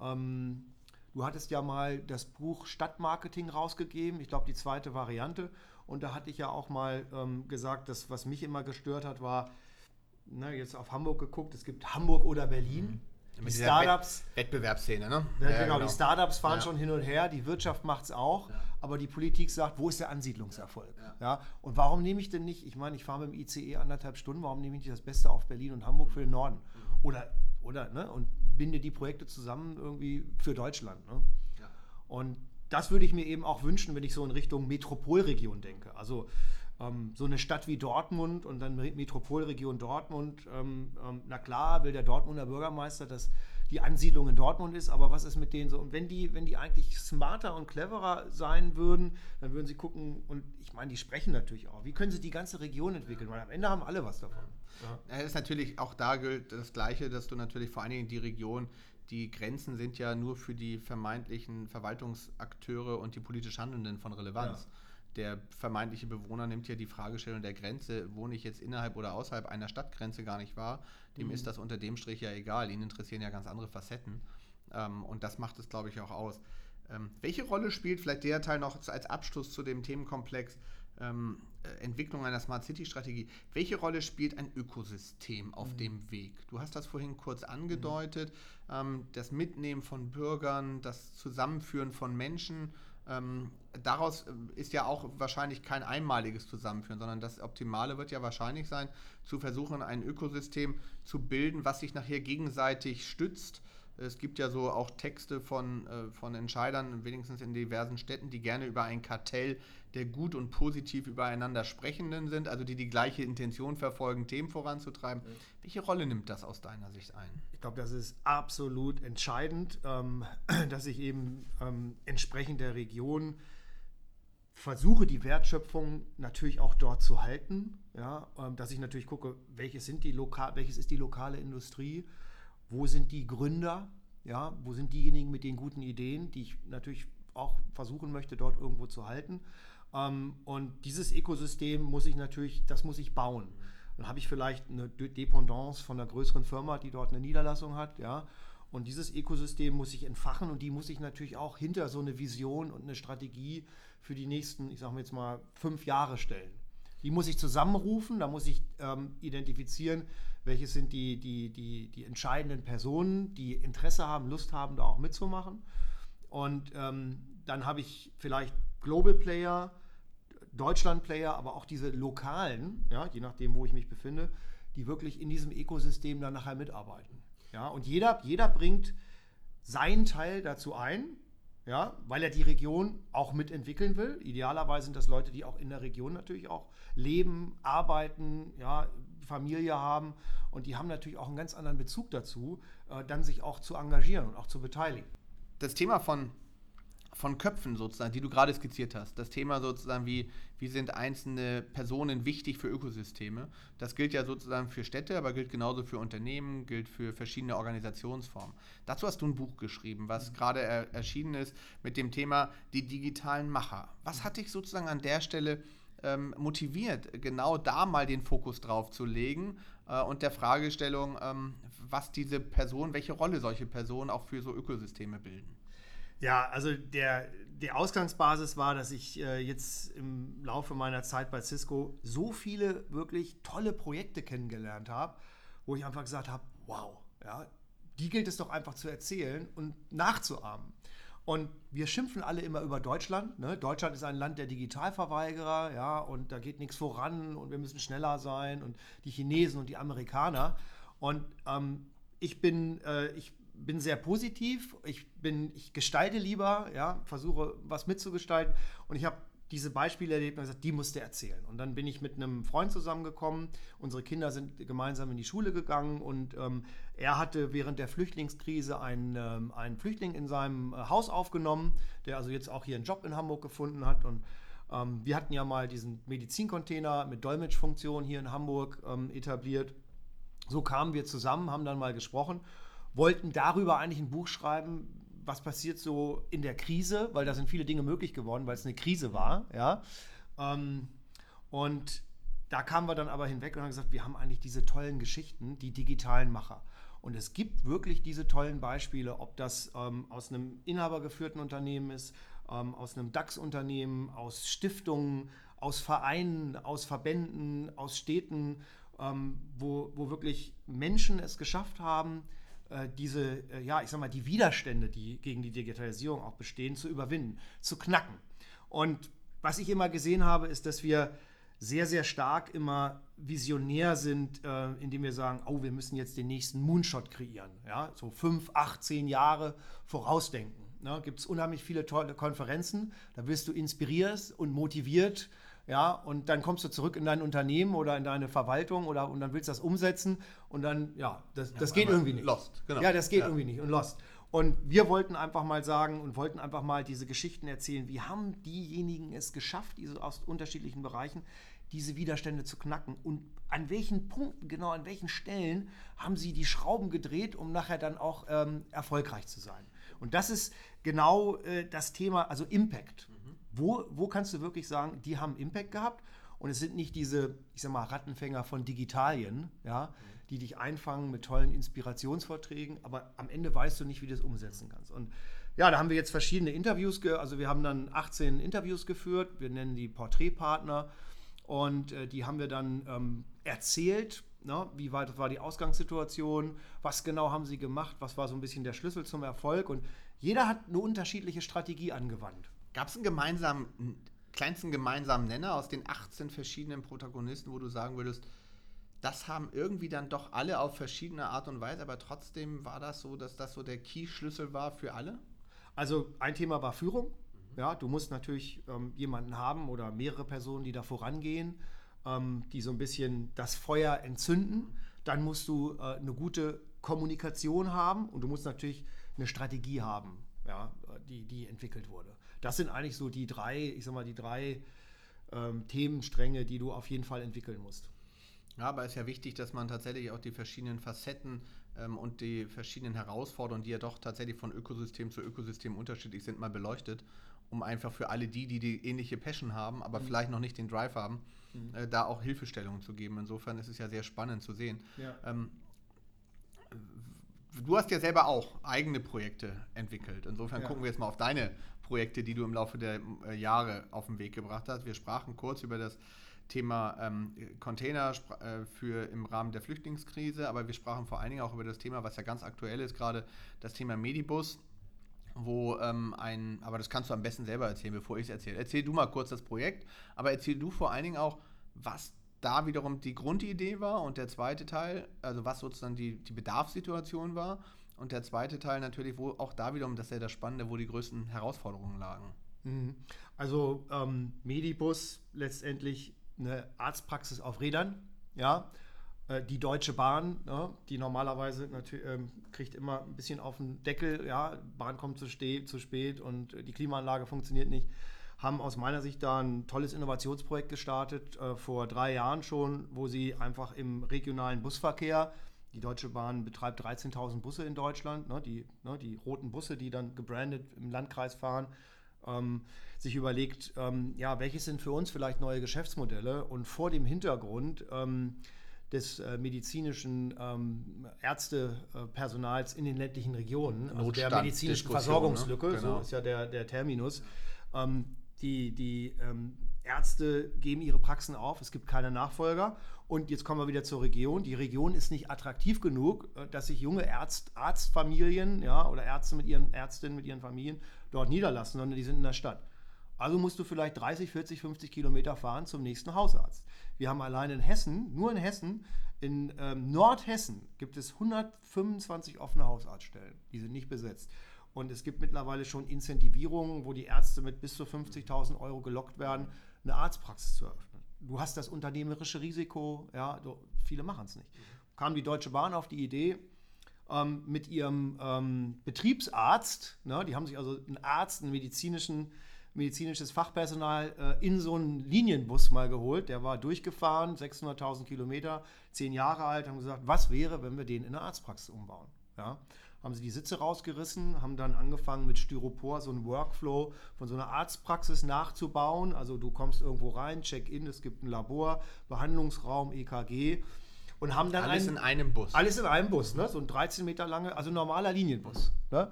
B: Ähm, du hattest ja mal das Buch Stadtmarketing rausgegeben, ich glaube die zweite Variante. Und da hatte ich ja auch mal ähm, gesagt, dass was mich immer gestört hat, war, na, jetzt auf Hamburg geguckt, es gibt Hamburg oder Berlin. Mhm.
A: Die Startups. Wettbewerbsszene, ne?
B: Ja, ja, genau, genau, die Startups fahren ja. schon hin und her, die Wirtschaft macht es auch, aber die Politik sagt, wo ist der Ansiedlungserfolg? Ja. Und warum nehme ich denn nicht, ich meine, ich fahre mit dem ICE anderthalb Stunden, warum nehme ich nicht das Beste auf Berlin und Hamburg für den Norden? Mhm. Oder, oder, ne? Und binde die Projekte zusammen irgendwie für Deutschland. Ne? Und das würde ich mir eben auch wünschen, wenn ich so in Richtung Metropolregion denke. Also ähm, so eine Stadt wie Dortmund und dann Metropolregion Dortmund, ähm, ähm, na klar will der Dortmunder Bürgermeister, dass die Ansiedlung in Dortmund ist, aber was ist mit denen so? Und wenn die, wenn die eigentlich smarter und cleverer sein würden, dann würden sie gucken, und ich meine, die sprechen natürlich auch, wie können sie die ganze Region entwickeln, weil am Ende haben alle was davon.
A: Ja. Es ist natürlich auch da gilt das Gleiche, dass du natürlich vor allen Dingen die Region die Grenzen sind ja nur für die vermeintlichen Verwaltungsakteure und die politisch Handelnden von Relevanz. Ja der vermeintliche Bewohner nimmt ja die Fragestellung der Grenze, wohne ich jetzt innerhalb oder außerhalb einer Stadtgrenze gar nicht wahr. Dem mhm. ist das unter dem Strich ja egal. Ihn interessieren ja ganz andere Facetten. Ähm, und das macht es, glaube ich, auch aus. Ähm, welche Rolle spielt vielleicht der Teil noch als Abschluss zu dem Themenkomplex ähm, äh, Entwicklung einer Smart City Strategie? Welche Rolle spielt ein Ökosystem auf mhm. dem Weg? Du hast das vorhin kurz angedeutet. Mhm. das Mitnehmen von Bürgern, das Zusammenführen von Menschen ähm, daraus äh, ist ja auch wahrscheinlich kein einmaliges Zusammenführen, sondern das Optimale wird ja wahrscheinlich sein, zu versuchen, ein Ökosystem zu bilden, was sich nachher gegenseitig stützt. Es gibt ja so auch Texte von, äh, von Entscheidern, wenigstens in diversen Städten, die gerne über ein Kartell der gut und positiv übereinander Sprechenden sind, also die die gleiche Intention verfolgen, Themen voranzutreiben. Mhm. Welche Rolle nimmt das aus deiner Sicht ein?
B: Ich glaube, das ist absolut entscheidend, ähm, *clears throat* dass ich eben ähm, entsprechend der Region versuche, die Wertschöpfung natürlich auch dort zu halten. Ja, ähm, dass ich natürlich gucke, welches, sind die lokal, welches ist die lokale Industrie, wo sind die Gründer, ja, wo sind diejenigen mit den guten Ideen, die ich natürlich auch versuchen möchte, dort irgendwo zu halten. Ähm, und dieses Ökosystem muss ich natürlich, das muss ich bauen. Dann habe ich vielleicht eine Dependance von einer größeren Firma, die dort eine Niederlassung hat, ja. Und dieses Ökosystem muss ich entfachen und die muss ich natürlich auch hinter so eine Vision und eine Strategie für die nächsten, ich sage mal jetzt mal, fünf Jahre stellen. Die muss ich zusammenrufen, da muss ich ähm, identifizieren, welche sind die, die, die, die entscheidenden Personen, die Interesse haben, Lust haben, da auch mitzumachen. Und ähm, dann habe ich vielleicht Global Player, Deutschland Player, aber auch diese lokalen, ja, je nachdem, wo ich mich befinde, die wirklich in diesem Ökosystem dann nachher mitarbeiten. Ja, und jeder, jeder bringt seinen Teil dazu ein, ja, weil er die Region auch mitentwickeln will. Idealerweise sind das Leute, die auch in der Region natürlich auch leben, arbeiten, ja, Familie haben und die haben natürlich auch einen ganz anderen Bezug dazu, äh, dann sich auch zu engagieren und auch zu beteiligen.
A: Das Thema von von Köpfen sozusagen, die du gerade skizziert hast. Das Thema sozusagen, wie, wie sind einzelne Personen wichtig für Ökosysteme. Das gilt ja sozusagen für Städte, aber gilt genauso für Unternehmen, gilt für verschiedene Organisationsformen. Dazu hast du ein Buch geschrieben, was mhm. gerade er, erschienen ist mit dem Thema die digitalen Macher. Was hat dich sozusagen an der Stelle ähm, motiviert, genau da mal den Fokus drauf zu legen äh, und der Fragestellung, ähm, was diese Personen, welche Rolle solche Personen auch für so Ökosysteme bilden?
B: Ja, also der, die Ausgangsbasis war, dass ich äh, jetzt im Laufe meiner Zeit bei Cisco so viele wirklich tolle Projekte kennengelernt habe, wo ich einfach gesagt habe, wow, ja, die gilt es doch einfach zu erzählen und nachzuahmen. Und wir schimpfen alle immer über Deutschland. Ne? Deutschland ist ein Land der Digitalverweigerer, ja, und da geht nichts voran und wir müssen schneller sein und die Chinesen und die Amerikaner. Und ähm, ich bin, äh, ich bin sehr positiv. Ich bin, ich gestalte lieber, ja, versuche was mitzugestalten. Und ich habe diese Beispiele erlebt und gesagt, die musste erzählen. Und dann bin ich mit einem Freund zusammengekommen. Unsere Kinder sind gemeinsam in die Schule gegangen und ähm, er hatte während der Flüchtlingskrise einen, ähm, einen Flüchtling in seinem äh, Haus aufgenommen, der also jetzt auch hier einen Job in Hamburg gefunden hat. Und ähm, wir hatten ja mal diesen Medizincontainer mit Dolmetschfunktion hier in Hamburg ähm, etabliert. So kamen wir zusammen, haben dann mal gesprochen wollten darüber eigentlich ein Buch schreiben, was passiert so in der Krise, weil da sind viele Dinge möglich geworden, weil es eine Krise war. Ja? Ähm, und da kamen wir dann aber hinweg und haben gesagt, wir haben eigentlich diese tollen Geschichten, die digitalen Macher. Und es gibt wirklich diese tollen Beispiele, ob das ähm, aus einem inhabergeführten Unternehmen ist, ähm, aus einem DAX-Unternehmen, aus Stiftungen, aus Vereinen, aus Verbänden, aus Städten, ähm, wo, wo wirklich Menschen es geschafft haben, diese, äh, ja, ich sag mal, die Widerstände, die gegen die Digitalisierung auch bestehen, zu überwinden, zu knacken. Und was ich immer gesehen habe, ist, dass wir sehr, sehr stark immer visionär sind, äh, indem wir sagen, oh, wir müssen jetzt den nächsten Moonshot kreieren. Ja? So fünf, acht, zehn Jahre vorausdenken. Ne? Gibt es unheimlich viele tolle Konferenzen, da wirst du inspiriert und motiviert ja, und dann kommst du zurück in dein Unternehmen oder in deine Verwaltung oder und dann willst du das umsetzen und dann, ja, das, das ja, geht irgendwie nicht.
A: Lost,
B: genau. Ja, das geht ja. irgendwie nicht und lost. Und wir wollten einfach mal sagen und wollten einfach mal diese Geschichten erzählen, wie haben diejenigen es geschafft, diese aus unterschiedlichen Bereichen, diese Widerstände zu knacken und an welchen Punkten, genau an welchen Stellen haben sie die Schrauben gedreht, um nachher dann auch ähm, erfolgreich zu sein. Und das ist genau äh, das Thema, also Impact. Wo, wo kannst du wirklich sagen, die haben Impact gehabt und es sind nicht diese, ich sag mal, Rattenfänger von Digitalien, ja, die dich einfangen mit tollen Inspirationsvorträgen, aber am Ende weißt du nicht, wie du es umsetzen kannst. Und ja, da haben wir jetzt verschiedene Interviews, also wir haben dann 18 Interviews geführt, wir nennen die Porträtpartner und äh, die haben wir dann ähm, erzählt, ne, wie weit war die Ausgangssituation, was genau haben sie gemacht, was war so ein bisschen der Schlüssel zum Erfolg und jeder hat eine unterschiedliche Strategie angewandt.
A: Gab es einen gemeinsamen, kleinsten gemeinsamen Nenner aus den 18 verschiedenen Protagonisten, wo du sagen würdest, das haben irgendwie dann doch alle auf verschiedene Art und Weise, aber trotzdem war das so, dass das so der Key-Schlüssel war für alle?
B: Also ein Thema war Führung. Mhm. Ja, du musst natürlich ähm, jemanden haben oder mehrere Personen, die da vorangehen, ähm, die so ein bisschen das Feuer entzünden. Dann musst du äh, eine gute Kommunikation haben und du musst natürlich eine Strategie haben, ja, die, die entwickelt wurde das sind eigentlich so die drei, ich sag mal, die drei ähm, Themenstränge, die du auf jeden Fall entwickeln musst.
A: Ja, aber es ist ja wichtig, dass man tatsächlich auch die verschiedenen Facetten ähm, und die verschiedenen Herausforderungen, die ja doch tatsächlich von Ökosystem zu Ökosystem unterschiedlich sind, mal beleuchtet, um einfach für alle die, die die ähnliche Passion haben, aber mhm. vielleicht noch nicht den Drive haben, mhm. äh, da auch Hilfestellungen zu geben. Insofern ist es ja sehr spannend zu sehen. Ja. Ähm, du hast ja selber auch eigene Projekte entwickelt. Insofern ja. gucken wir jetzt mal auf deine Projekte, die du im Laufe der äh, Jahre auf den Weg gebracht hast. Wir sprachen kurz über das Thema ähm, Container äh, für im Rahmen der Flüchtlingskrise, aber wir sprachen vor allen Dingen auch über das Thema, was ja ganz aktuell ist, gerade das Thema Medibus, wo ähm, ein, aber das kannst du am besten selber erzählen, bevor ich es erzähle. Erzähl du mal kurz das Projekt, aber erzähl du vor allen Dingen auch, was da wiederum die Grundidee war und der zweite Teil, also was sozusagen die, die Bedarfssituation war und der zweite Teil natürlich, wo auch da wiederum, das ist ja das Spannende, wo die größten Herausforderungen lagen.
B: Mhm. Also ähm, Medibus letztendlich eine Arztpraxis auf Rädern, ja. Äh, die Deutsche Bahn, ne, die normalerweise natürlich ähm, kriegt immer ein bisschen auf den Deckel, ja, Bahn kommt zu, zu spät und die Klimaanlage funktioniert nicht, haben aus meiner Sicht da ein tolles Innovationsprojekt gestartet, äh, vor drei Jahren schon, wo sie einfach im regionalen Busverkehr, die Deutsche Bahn betreibt 13.000 Busse in Deutschland, ne, die, ne, die roten Busse, die dann gebrandet im Landkreis fahren, ähm, sich überlegt, ähm, ja, welche sind für uns vielleicht neue Geschäftsmodelle und vor dem Hintergrund ähm, des äh, medizinischen ähm, Ärztepersonals in den ländlichen Regionen, also der medizinischen ne? Versorgungslücke, ne? genau. so ist ja der, der Terminus. Ähm, die die ähm, Ärzte geben ihre Praxen auf, es gibt keine Nachfolger. Und jetzt kommen wir wieder zur Region. Die Region ist nicht attraktiv genug, äh, dass sich junge Ärzt, Arztfamilien ja, oder Ärzte mit ihren Ärztinnen, mit ihren Familien dort niederlassen, sondern die sind in der Stadt. Also musst du vielleicht 30, 40, 50 Kilometer fahren zum nächsten Hausarzt. Wir haben allein in Hessen, nur in Hessen, in ähm, Nordhessen gibt es 125 offene Hausarztstellen. Die sind nicht besetzt. Und es gibt mittlerweile schon Incentivierungen, wo die Ärzte mit bis zu 50.000 Euro gelockt werden, eine Arztpraxis zu eröffnen. Du hast das unternehmerische Risiko, ja, du, viele machen es nicht. Kam die Deutsche Bahn auf die Idee, ähm, mit ihrem ähm, Betriebsarzt, ne, die haben sich also einen Arzt, einen medizinischen medizinisches Fachpersonal äh, in so einen Linienbus mal geholt. Der war durchgefahren, 600.000 Kilometer, zehn Jahre alt, haben gesagt, was wäre, wenn wir den in eine Arztpraxis umbauen? Ja? Haben sie die Sitze rausgerissen, haben dann angefangen mit Styropor so einen Workflow von so einer Arztpraxis nachzubauen. Also du kommst irgendwo rein, Check-in, es gibt ein Labor, Behandlungsraum, EKG und haben dann
A: alles einen, in einem Bus.
B: Alles in einem Bus, ne? so ein 13 Meter lange, also normaler Linienbus. Ne?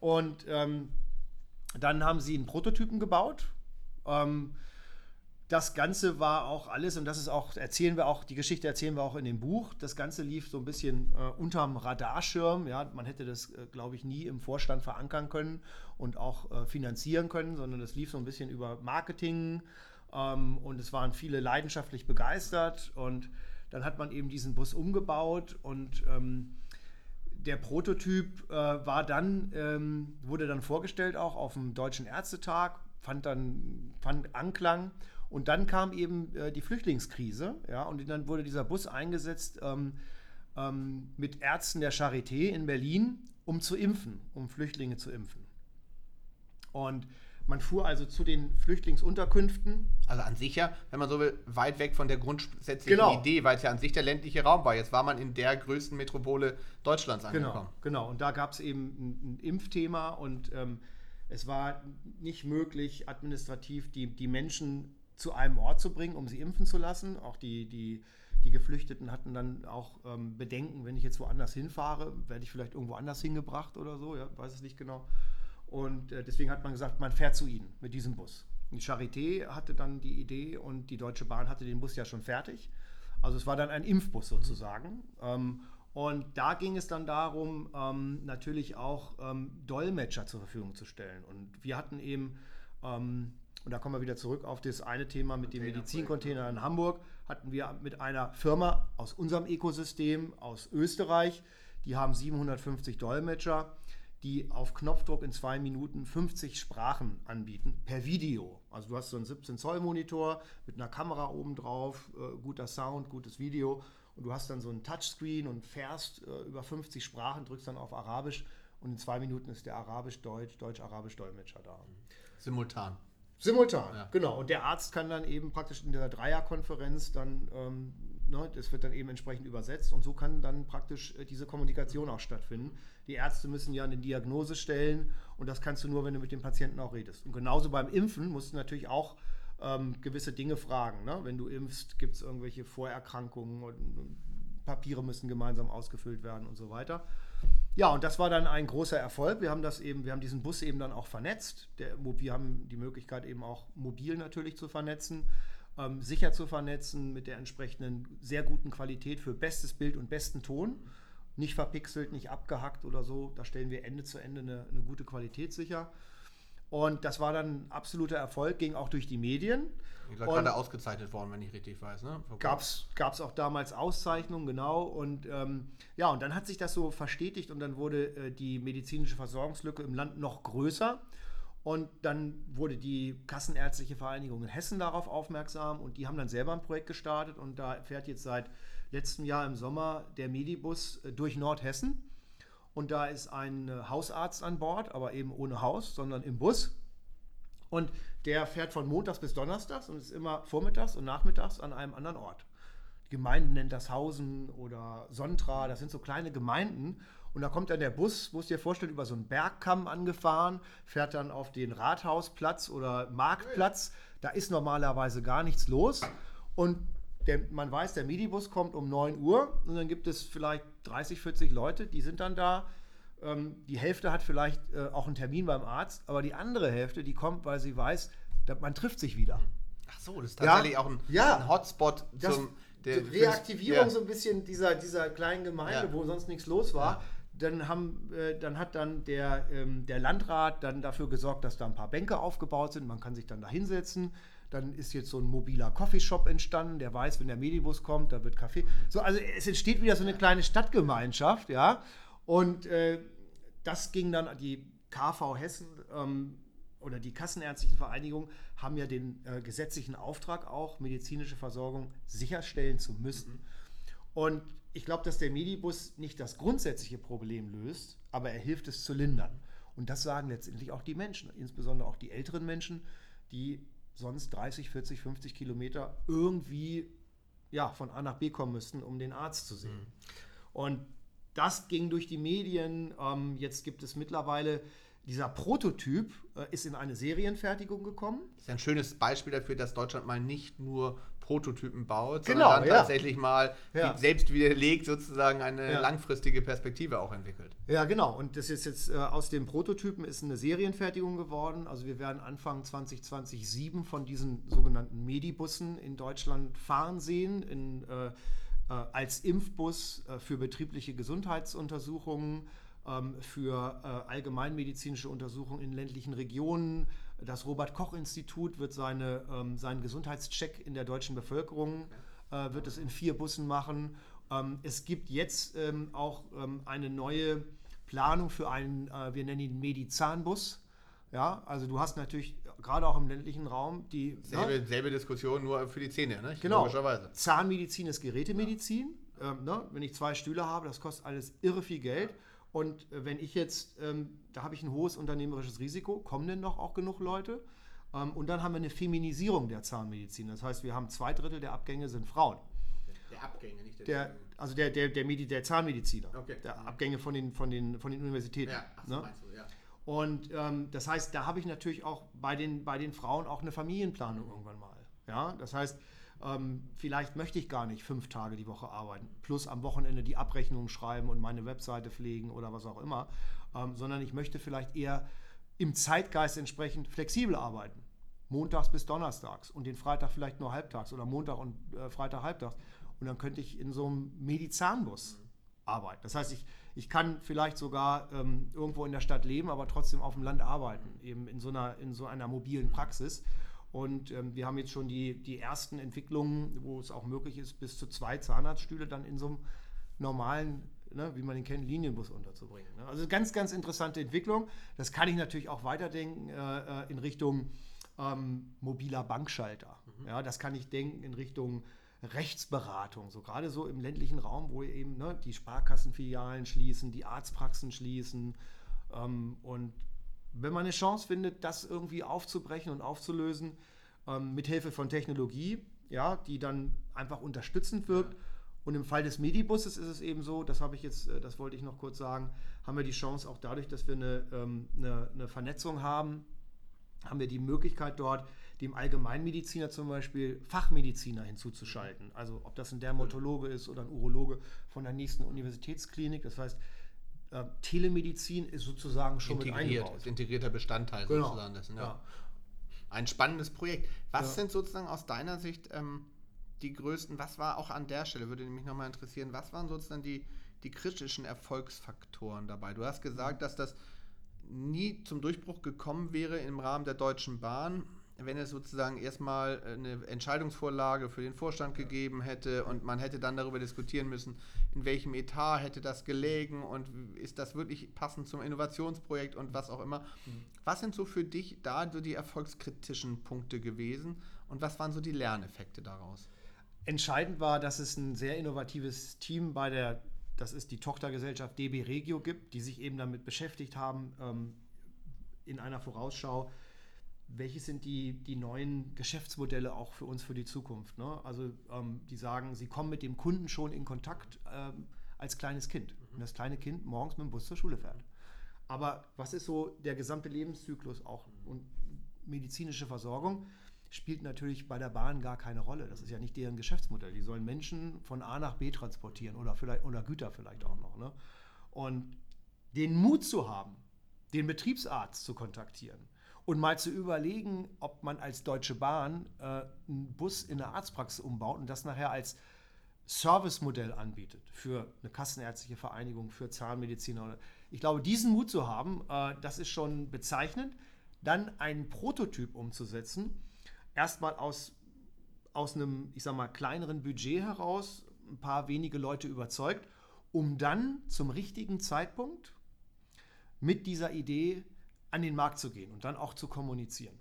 B: Und ähm, dann haben sie einen Prototypen gebaut. Ähm, das Ganze war auch alles, und das ist auch, erzählen wir auch, die Geschichte erzählen wir auch in dem Buch. Das Ganze lief so ein bisschen äh, unterm Radarschirm. Ja, man hätte das, äh, glaube ich, nie im Vorstand verankern können und auch äh, finanzieren können, sondern das lief so ein bisschen über Marketing. Ähm, und es waren viele leidenschaftlich begeistert. Und dann hat man eben diesen Bus umgebaut und ähm, der Prototyp äh, war dann, ähm, wurde dann vorgestellt auch auf dem Deutschen Ärztetag, fand dann fand Anklang. Und dann kam eben äh, die Flüchtlingskrise, ja, und dann wurde dieser Bus eingesetzt ähm, ähm, mit Ärzten der Charité in Berlin, um zu impfen, um Flüchtlinge zu impfen. Und man fuhr also zu den Flüchtlingsunterkünften.
A: Also an sich ja, wenn man so will, weit weg von der grundsätzlichen genau. Idee, weil es ja an sich der ländliche Raum war. Jetzt war man in der größten Metropole Deutschlands
B: genau, angekommen. Genau, genau. Und da gab es eben ein, ein, Impfthema und ähm, es war nicht möglich, administrativ die, die Menschen zu einem Ort zu bringen, um sie impfen zu lassen. Auch die, die, die Geflüchteten hatten dann auch ähm, Bedenken, wenn ich jetzt woanders hinfahre, werde ich vielleicht irgendwo anders hingebracht oder so, ja, weiß es nicht genau. Und äh, deswegen hat man gesagt, man fährt zu ihnen mit diesem Bus. Die Charité hatte dann die Idee und die Deutsche Bahn hatte den Bus ja schon fertig. Also es war dann ein Impfbus sozusagen. Ähm, und da ging es dann darum, ähm, natürlich auch ähm, Dolmetscher zur Verfügung zu stellen. Und wir hatten eben, ähm, und da kommen wir wieder zurück auf das eine Thema mit dem Medizincontainer in Hamburg, hatten wir mit einer Firma aus unserem Ökosystem, aus Österreich, die haben 750 Dolmetscher die auf Knopfdruck in zwei Minuten 50 Sprachen anbieten, per Video. Also du hast so einen 17-Zoll-Monitor mit einer Kamera oben drauf, äh, guter Sound, gutes Video und du hast dann so einen Touchscreen und fährst äh, über 50 Sprachen, drückst dann auf Arabisch und in zwei Minuten ist der Arabisch-Deutsch, Deutsch-Arabisch-Dolmetscher da.
A: Simultan.
B: Simultan, ja. genau. Und der Arzt kann dann eben praktisch in der Dreierkonferenz dann ähm, ne, das wird dann eben entsprechend übersetzt und so kann dann praktisch äh, diese Kommunikation auch stattfinden. Die Ärzte müssen ja eine Diagnose stellen und das kannst du nur, wenn du mit dem Patienten auch redest. Und genauso beim Impfen musst du natürlich auch ähm, gewisse Dinge fragen. Ne? Wenn du impfst, gibt es irgendwelche Vorerkrankungen und, und Papiere müssen gemeinsam ausgefüllt werden und so weiter. Ja, und das war dann ein großer Erfolg. Wir haben das eben, wir haben diesen Bus eben dann auch vernetzt. Der, wir haben die Möglichkeit eben auch mobil natürlich zu vernetzen ähm, sicher zu vernetzen mit der entsprechenden sehr guten Qualität für bestes Bild und besten Ton. Nicht verpixelt, nicht abgehackt oder so. Da stellen wir Ende zu Ende eine, eine gute Qualität sicher. Und das war dann ein absoluter Erfolg, ging auch durch die Medien.
A: Ich war gerade ausgezeichnet worden, wenn ich richtig weiß. Ne?
B: Gab es auch damals Auszeichnungen, genau. Und ähm, ja, und dann hat sich das so verstetigt und dann wurde äh, die medizinische Versorgungslücke im Land noch größer. Und dann wurde die Kassenärztliche Vereinigung in Hessen darauf aufmerksam und die haben dann selber ein Projekt gestartet und da fährt jetzt seit letzten Jahr im Sommer der Medibus äh, durch Nordhessen. Und da ist ein äh, Hausarzt an Bord, aber eben ohne Haus, sondern im Bus. Und der fährt von Montags bis Donnerstags und ist immer vormittags und nachmittags an einem anderen Ort. Die Gemeinde nennt das Hausen oder Sontra, das sind so kleine Gemeinden. Und da kommt dann der Bus, muss dir vorstellen, über so einen Bergkamm angefahren, fährt dann auf den Rathausplatz oder Marktplatz. Da ist normalerweise gar nichts los. Und der, man weiß, der Midibus kommt um 9 Uhr und dann gibt es vielleicht 30, 40 Leute, die sind dann da. Ähm, die Hälfte hat vielleicht äh, auch einen Termin beim Arzt, aber die andere Hälfte, die kommt, weil sie weiß, man trifft sich wieder.
A: Ach so, das ist tatsächlich
B: Ja.
A: auch ein,
B: Ja.
A: ein Hotspot
B: Das-
A: zum der-
B: Reaktivierung
A: ja.
B: so ein bisschen dieser, dieser kleinen Gemeinde, wo sonst nichts los war. Dann, haben, äh, dann hat dann der, ähm, der Landrat dann dafür gesorgt, dass da ein paar Bänke aufgebaut sind. Man kann sich dann da hinsetzen. Dann ist jetzt so ein mobiler Coffeeshop entstanden, der weiß, wenn der Medibus kommt, da wird Kaffee. So, also es entsteht wieder so eine kleine Stadtgemeinschaft, ja. Und äh, das ging dann an die KV Hessen ähm, oder die Kassenärztlichen Vereinigung haben ja den äh, gesetzlichen Auftrag auch, medizinische Versorgung sicherstellen zu müssen. Und ich glaube, dass der Medibus nicht das grundsätzliche Problem löst, aber er hilft es zu lindern. Und das sagen letztendlich auch die Menschen, insbesondere auch die älteren Menschen, die sonst 30, 40, 50 Kilometer irgendwie ja, von A nach B kommen müssten, um den Arzt zu sehen. Und das ging durch die Medien. Ähm, jetzt gibt es mittlerweile, dieser Prototyp äh, ist in eine Serienfertigung gekommen.
A: Das ist ein schönes Beispiel dafür, dass Deutschland mal nicht nur Prototypen baut,
B: Genau,
A: sondern dann
B: ja.
A: tatsächlich mal
B: Ja.
A: selbst widerlegt sozusagen eine
B: Ja.
A: langfristige Perspektive auch entwickelt.
B: Ja, genau. Und das ist jetzt äh, aus dem Prototypen ist eine Serienfertigung geworden. Also wir werden Anfang 2020 sieben von diesen sogenannten Medibussen in Deutschland fahren sehen, in, äh, äh, als Impfbus äh, für betriebliche Gesundheitsuntersuchungen, ähm, für äh, allgemeinmedizinische Untersuchungen in ländlichen Regionen. Das Robert-Koch-Institut wird seine, ähm, seinen Gesundheitscheck in der deutschen Bevölkerung äh, wird es in vier Bussen machen. Ähm, es gibt jetzt ähm, auch ähm, eine neue Planung für einen, äh, wir nennen ihn Medizahnbus. Ja, also du hast natürlich gerade auch im ländlichen Raum die
A: Selbe,
B: ne?
A: selbe Diskussion, nur für die Zähne, ne?
B: Genau.
A: logischerweise.
B: Zahnmedizin ist Gerätemedizin. Ähm, ne? Wenn ich zwei Stühle habe, das kostet alles irre viel Geld. Und äh, wenn ich jetzt, ähm, da habe ich ein hohes unternehmerisches Risiko, kommen denn noch auch genug Leute? Ähm, und dann haben wir eine Feminisierung der Zahnmedizin. Das heißt, wir haben zwei Drittel der Abgänge sind Frauen.
A: Der Abgänge, nicht der,
B: Der, also der, der, der, Medi der Zahnmediziner,
A: Okay.
B: der Abgänge von den, von den, von den Universitäten.
A: Ja, ach
B: ne?
A: meinst du, ja.
B: Und ähm, das heißt, da habe ich natürlich auch bei den, bei den Frauen auch eine Familienplanung irgendwann mal. Ja, das heißt, ähm, vielleicht möchte ich gar nicht fünf Tage die Woche arbeiten, plus am Wochenende die Abrechnungen schreiben und meine Webseite pflegen oder was auch immer, ähm, sondern ich möchte vielleicht eher im Zeitgeist entsprechend flexibel arbeiten. Montags bis Donnerstags und den Freitag vielleicht nur halbtags oder Montag und äh, Freitag halbtags. Und dann könnte ich in so einem Medizahnbus arbeiten. Das heißt, ich, ich kann vielleicht sogar ähm, irgendwo in der Stadt leben, aber trotzdem auf dem Land arbeiten, eben in so einer, in so einer mobilen Praxis. Und ähm, wir haben jetzt schon die, die ersten Entwicklungen, wo es auch möglich ist, bis zu zwei Zahnarztstühle dann in so einem normalen, ne, wie man den kennt, Linienbus unterzubringen. Ne? Also ganz, ganz interessante Entwicklung. Das kann ich natürlich auch weiterdenken äh, äh, in Richtung ähm, mobiler Bankschalter. Ja, das kann ich denken in Richtung Rechtsberatung, so gerade so im ländlichen Raum, wo eben ne, die Sparkassenfilialen schließen, die Arztpraxen schließen. Ähm, und wenn man eine Chance findet, das irgendwie aufzubrechen und aufzulösen, ähm, mit Hilfe von Technologie, ja, die dann einfach unterstützend wirkt. Und im Fall des Medibusses ist es eben so, das habe ich jetzt, äh, das wollte ich noch kurz sagen, haben wir die Chance auch dadurch, dass wir eine, ähm, eine, eine Vernetzung haben, haben wir die Möglichkeit dort, dem Allgemeinmediziner zum Beispiel Fachmediziner hinzuzuschalten. Also ob das ein Dermatologe ist oder ein Urologe von der nächsten Universitätsklinik. Das heißt, äh, Telemedizin ist sozusagen schon mit
A: Integriert,
B: eingebaut.
A: ist integrierter Bestandteil
B: Genau.
A: sozusagen dessen. Ja.
B: Ja.
A: Ein spannendes Projekt. Was
B: Ja.
A: sind sozusagen aus deiner Sicht ähm, die größten, was war auch an der Stelle, würde mich nochmal interessieren, was waren sozusagen die, die kritischen Erfolgsfaktoren dabei? Du hast gesagt, dass das nie zum Durchbruch gekommen wäre im Rahmen der Deutschen Bahn, wenn es sozusagen erstmal eine Entscheidungsvorlage für den Vorstand gegeben hätte und man hätte dann darüber diskutieren müssen, in welchem Etat hätte das gelegen und ist das wirklich passend zum Innovationsprojekt und was auch immer. Was sind so für dich da so die erfolgskritischen Punkte gewesen und was waren so die Lerneffekte daraus?
B: entscheidend war, dass es ein sehr innovatives Team bei der, das ist die Tochtergesellschaft DB Regio gibt, die sich eben damit beschäftigt haben, ähm, in einer Vorausschau, welche sind die, die neuen Geschäftsmodelle auch für uns für die Zukunft. Ne? Also ähm, die sagen, sie kommen mit dem Kunden schon in Kontakt ähm, als kleines Kind. Mhm. Und das kleine Kind morgens mit dem Bus zur Schule fährt. Aber was ist so der gesamte Lebenszyklus auch und medizinische Versorgung? spielt natürlich bei der Bahn gar keine Rolle. Das ist ja nicht deren Geschäftsmodell. Die sollen Menschen von A nach B transportieren oder, vielleicht, oder Güter vielleicht auch noch. Ne? Und den Mut zu haben, den Betriebsarzt zu kontaktieren und mal zu überlegen, ob man als Deutsche Bahn äh, einen Bus in eine Arztpraxis umbaut und das nachher als Servicemodell anbietet für eine kassenärztliche Vereinigung, für Zahnmediziner. Ich glaube, diesen Mut zu haben, äh, das ist schon bezeichnend. Dann einen Prototyp umzusetzen, erstmal aus, aus einem, ich sag mal, kleineren Budget heraus, ein paar wenige Leute überzeugt, um dann zum richtigen Zeitpunkt mit dieser Idee an den Markt zu gehen und dann auch zu kommunizieren.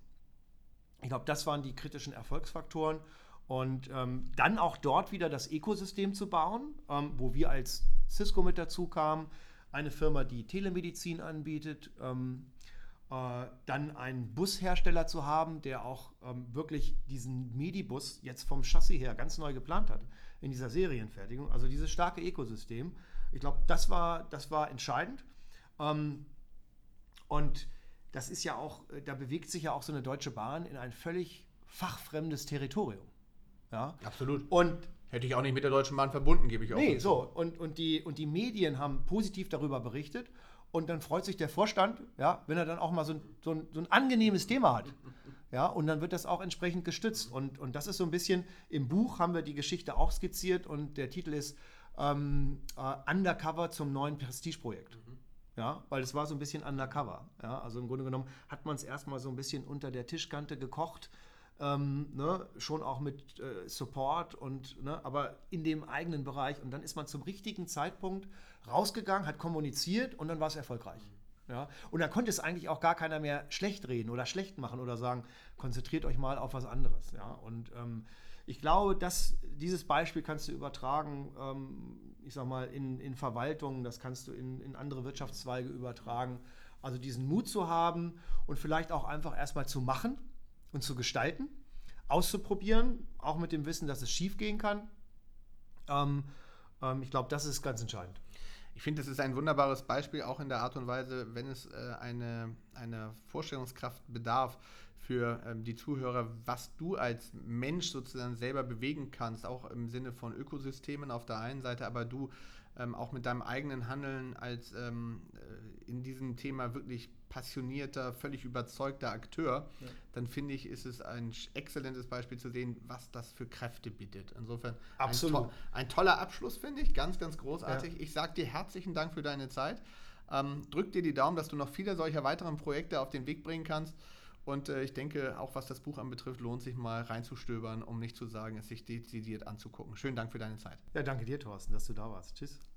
B: Ich glaube, das waren die kritischen Erfolgsfaktoren. Und ähm, dann auch dort wieder das Ökosystem zu bauen, ähm, wo wir als Cisco mit dazu kamen, eine Firma, die Telemedizin anbietet, ähm, äh, dann einen Bushersteller zu haben, der auch ähm, wirklich diesen Medibus jetzt vom Chassis her ganz neu geplant hat in dieser Serienfertigung. Also dieses starke Ökosystem. Ich glaube, das war, das war entscheidend. Ähm, und das ist ja auch, äh, da bewegt sich ja auch so eine Deutsche Bahn in ein völlig fachfremdes Territorium.
A: Ja? Absolut.
B: Und
A: Hätte ich auch nicht mit der Deutschen Bahn verbunden, gebe ich auch.
B: Nee, so. Und, und, die, und die Medien haben positiv darüber berichtet. Und dann freut sich der Vorstand, ja, wenn er dann auch mal so ein, so ein, so ein angenehmes Thema hat. Ja, und dann wird das auch entsprechend gestützt. Und, und das ist so ein bisschen, im Buch haben wir die Geschichte auch skizziert und der Titel ist ähm, äh, Undercover zum neuen Prestigeprojekt. Mhm. Ja, weil es war so ein bisschen undercover. Ja, also im Grunde genommen hat man es erstmal so ein bisschen unter der Tischkante gekocht ähm, ne, schon auch mit äh, Support und, ne, aber in dem eigenen Bereich. Und dann ist man zum richtigen Zeitpunkt rausgegangen, hat kommuniziert und dann war es erfolgreich. Ja? Und dann konnte es eigentlich auch gar keiner mehr schlecht reden oder schlecht machen oder sagen, konzentriert euch mal auf was anderes. Ja? Und ähm, ich glaube, dass dieses Beispiel kannst du übertragen, ähm, ich sag mal, in, in Verwaltungen, das kannst du in, in andere Wirtschaftszweige übertragen. Also diesen Mut zu haben und vielleicht auch einfach erstmal zu machen und zu gestalten, auszuprobieren, auch mit dem Wissen, dass es schief gehen kann. Ähm, ähm, ich glaube, das ist ganz entscheidend.
A: Ich finde, das ist ein wunderbares Beispiel, auch in der Art und Weise, wenn es äh, eine, eine Vorstellungskraft bedarf für ähm, die Zuhörer, was du als Mensch sozusagen selber bewegen kannst, auch im Sinne von Ökosystemen auf der einen Seite, aber du ähm, auch mit deinem eigenen Handeln als ähm, äh, in diesem Thema wirklich passionierter, völlig überzeugter Akteur, ja. dann finde ich, ist es ein exzellentes Beispiel zu sehen, was das für Kräfte bietet. Insofern
B: Absolut.
A: Ein, to ein toller Abschluss, finde ich, ganz, ganz großartig. Ja. Ich sage dir herzlichen Dank für deine Zeit. Ähm, drück dir die Daumen, dass du noch viele solcher weiteren Projekte auf den Weg bringen kannst. Und äh, ich denke, auch was das Buch anbetrifft, lohnt sich mal reinzustöbern, um nicht zu sagen, es sich dezidiert anzugucken. Schönen Dank für deine Zeit.
B: Ja, danke dir, Thorsten, dass du da warst. Tschüss.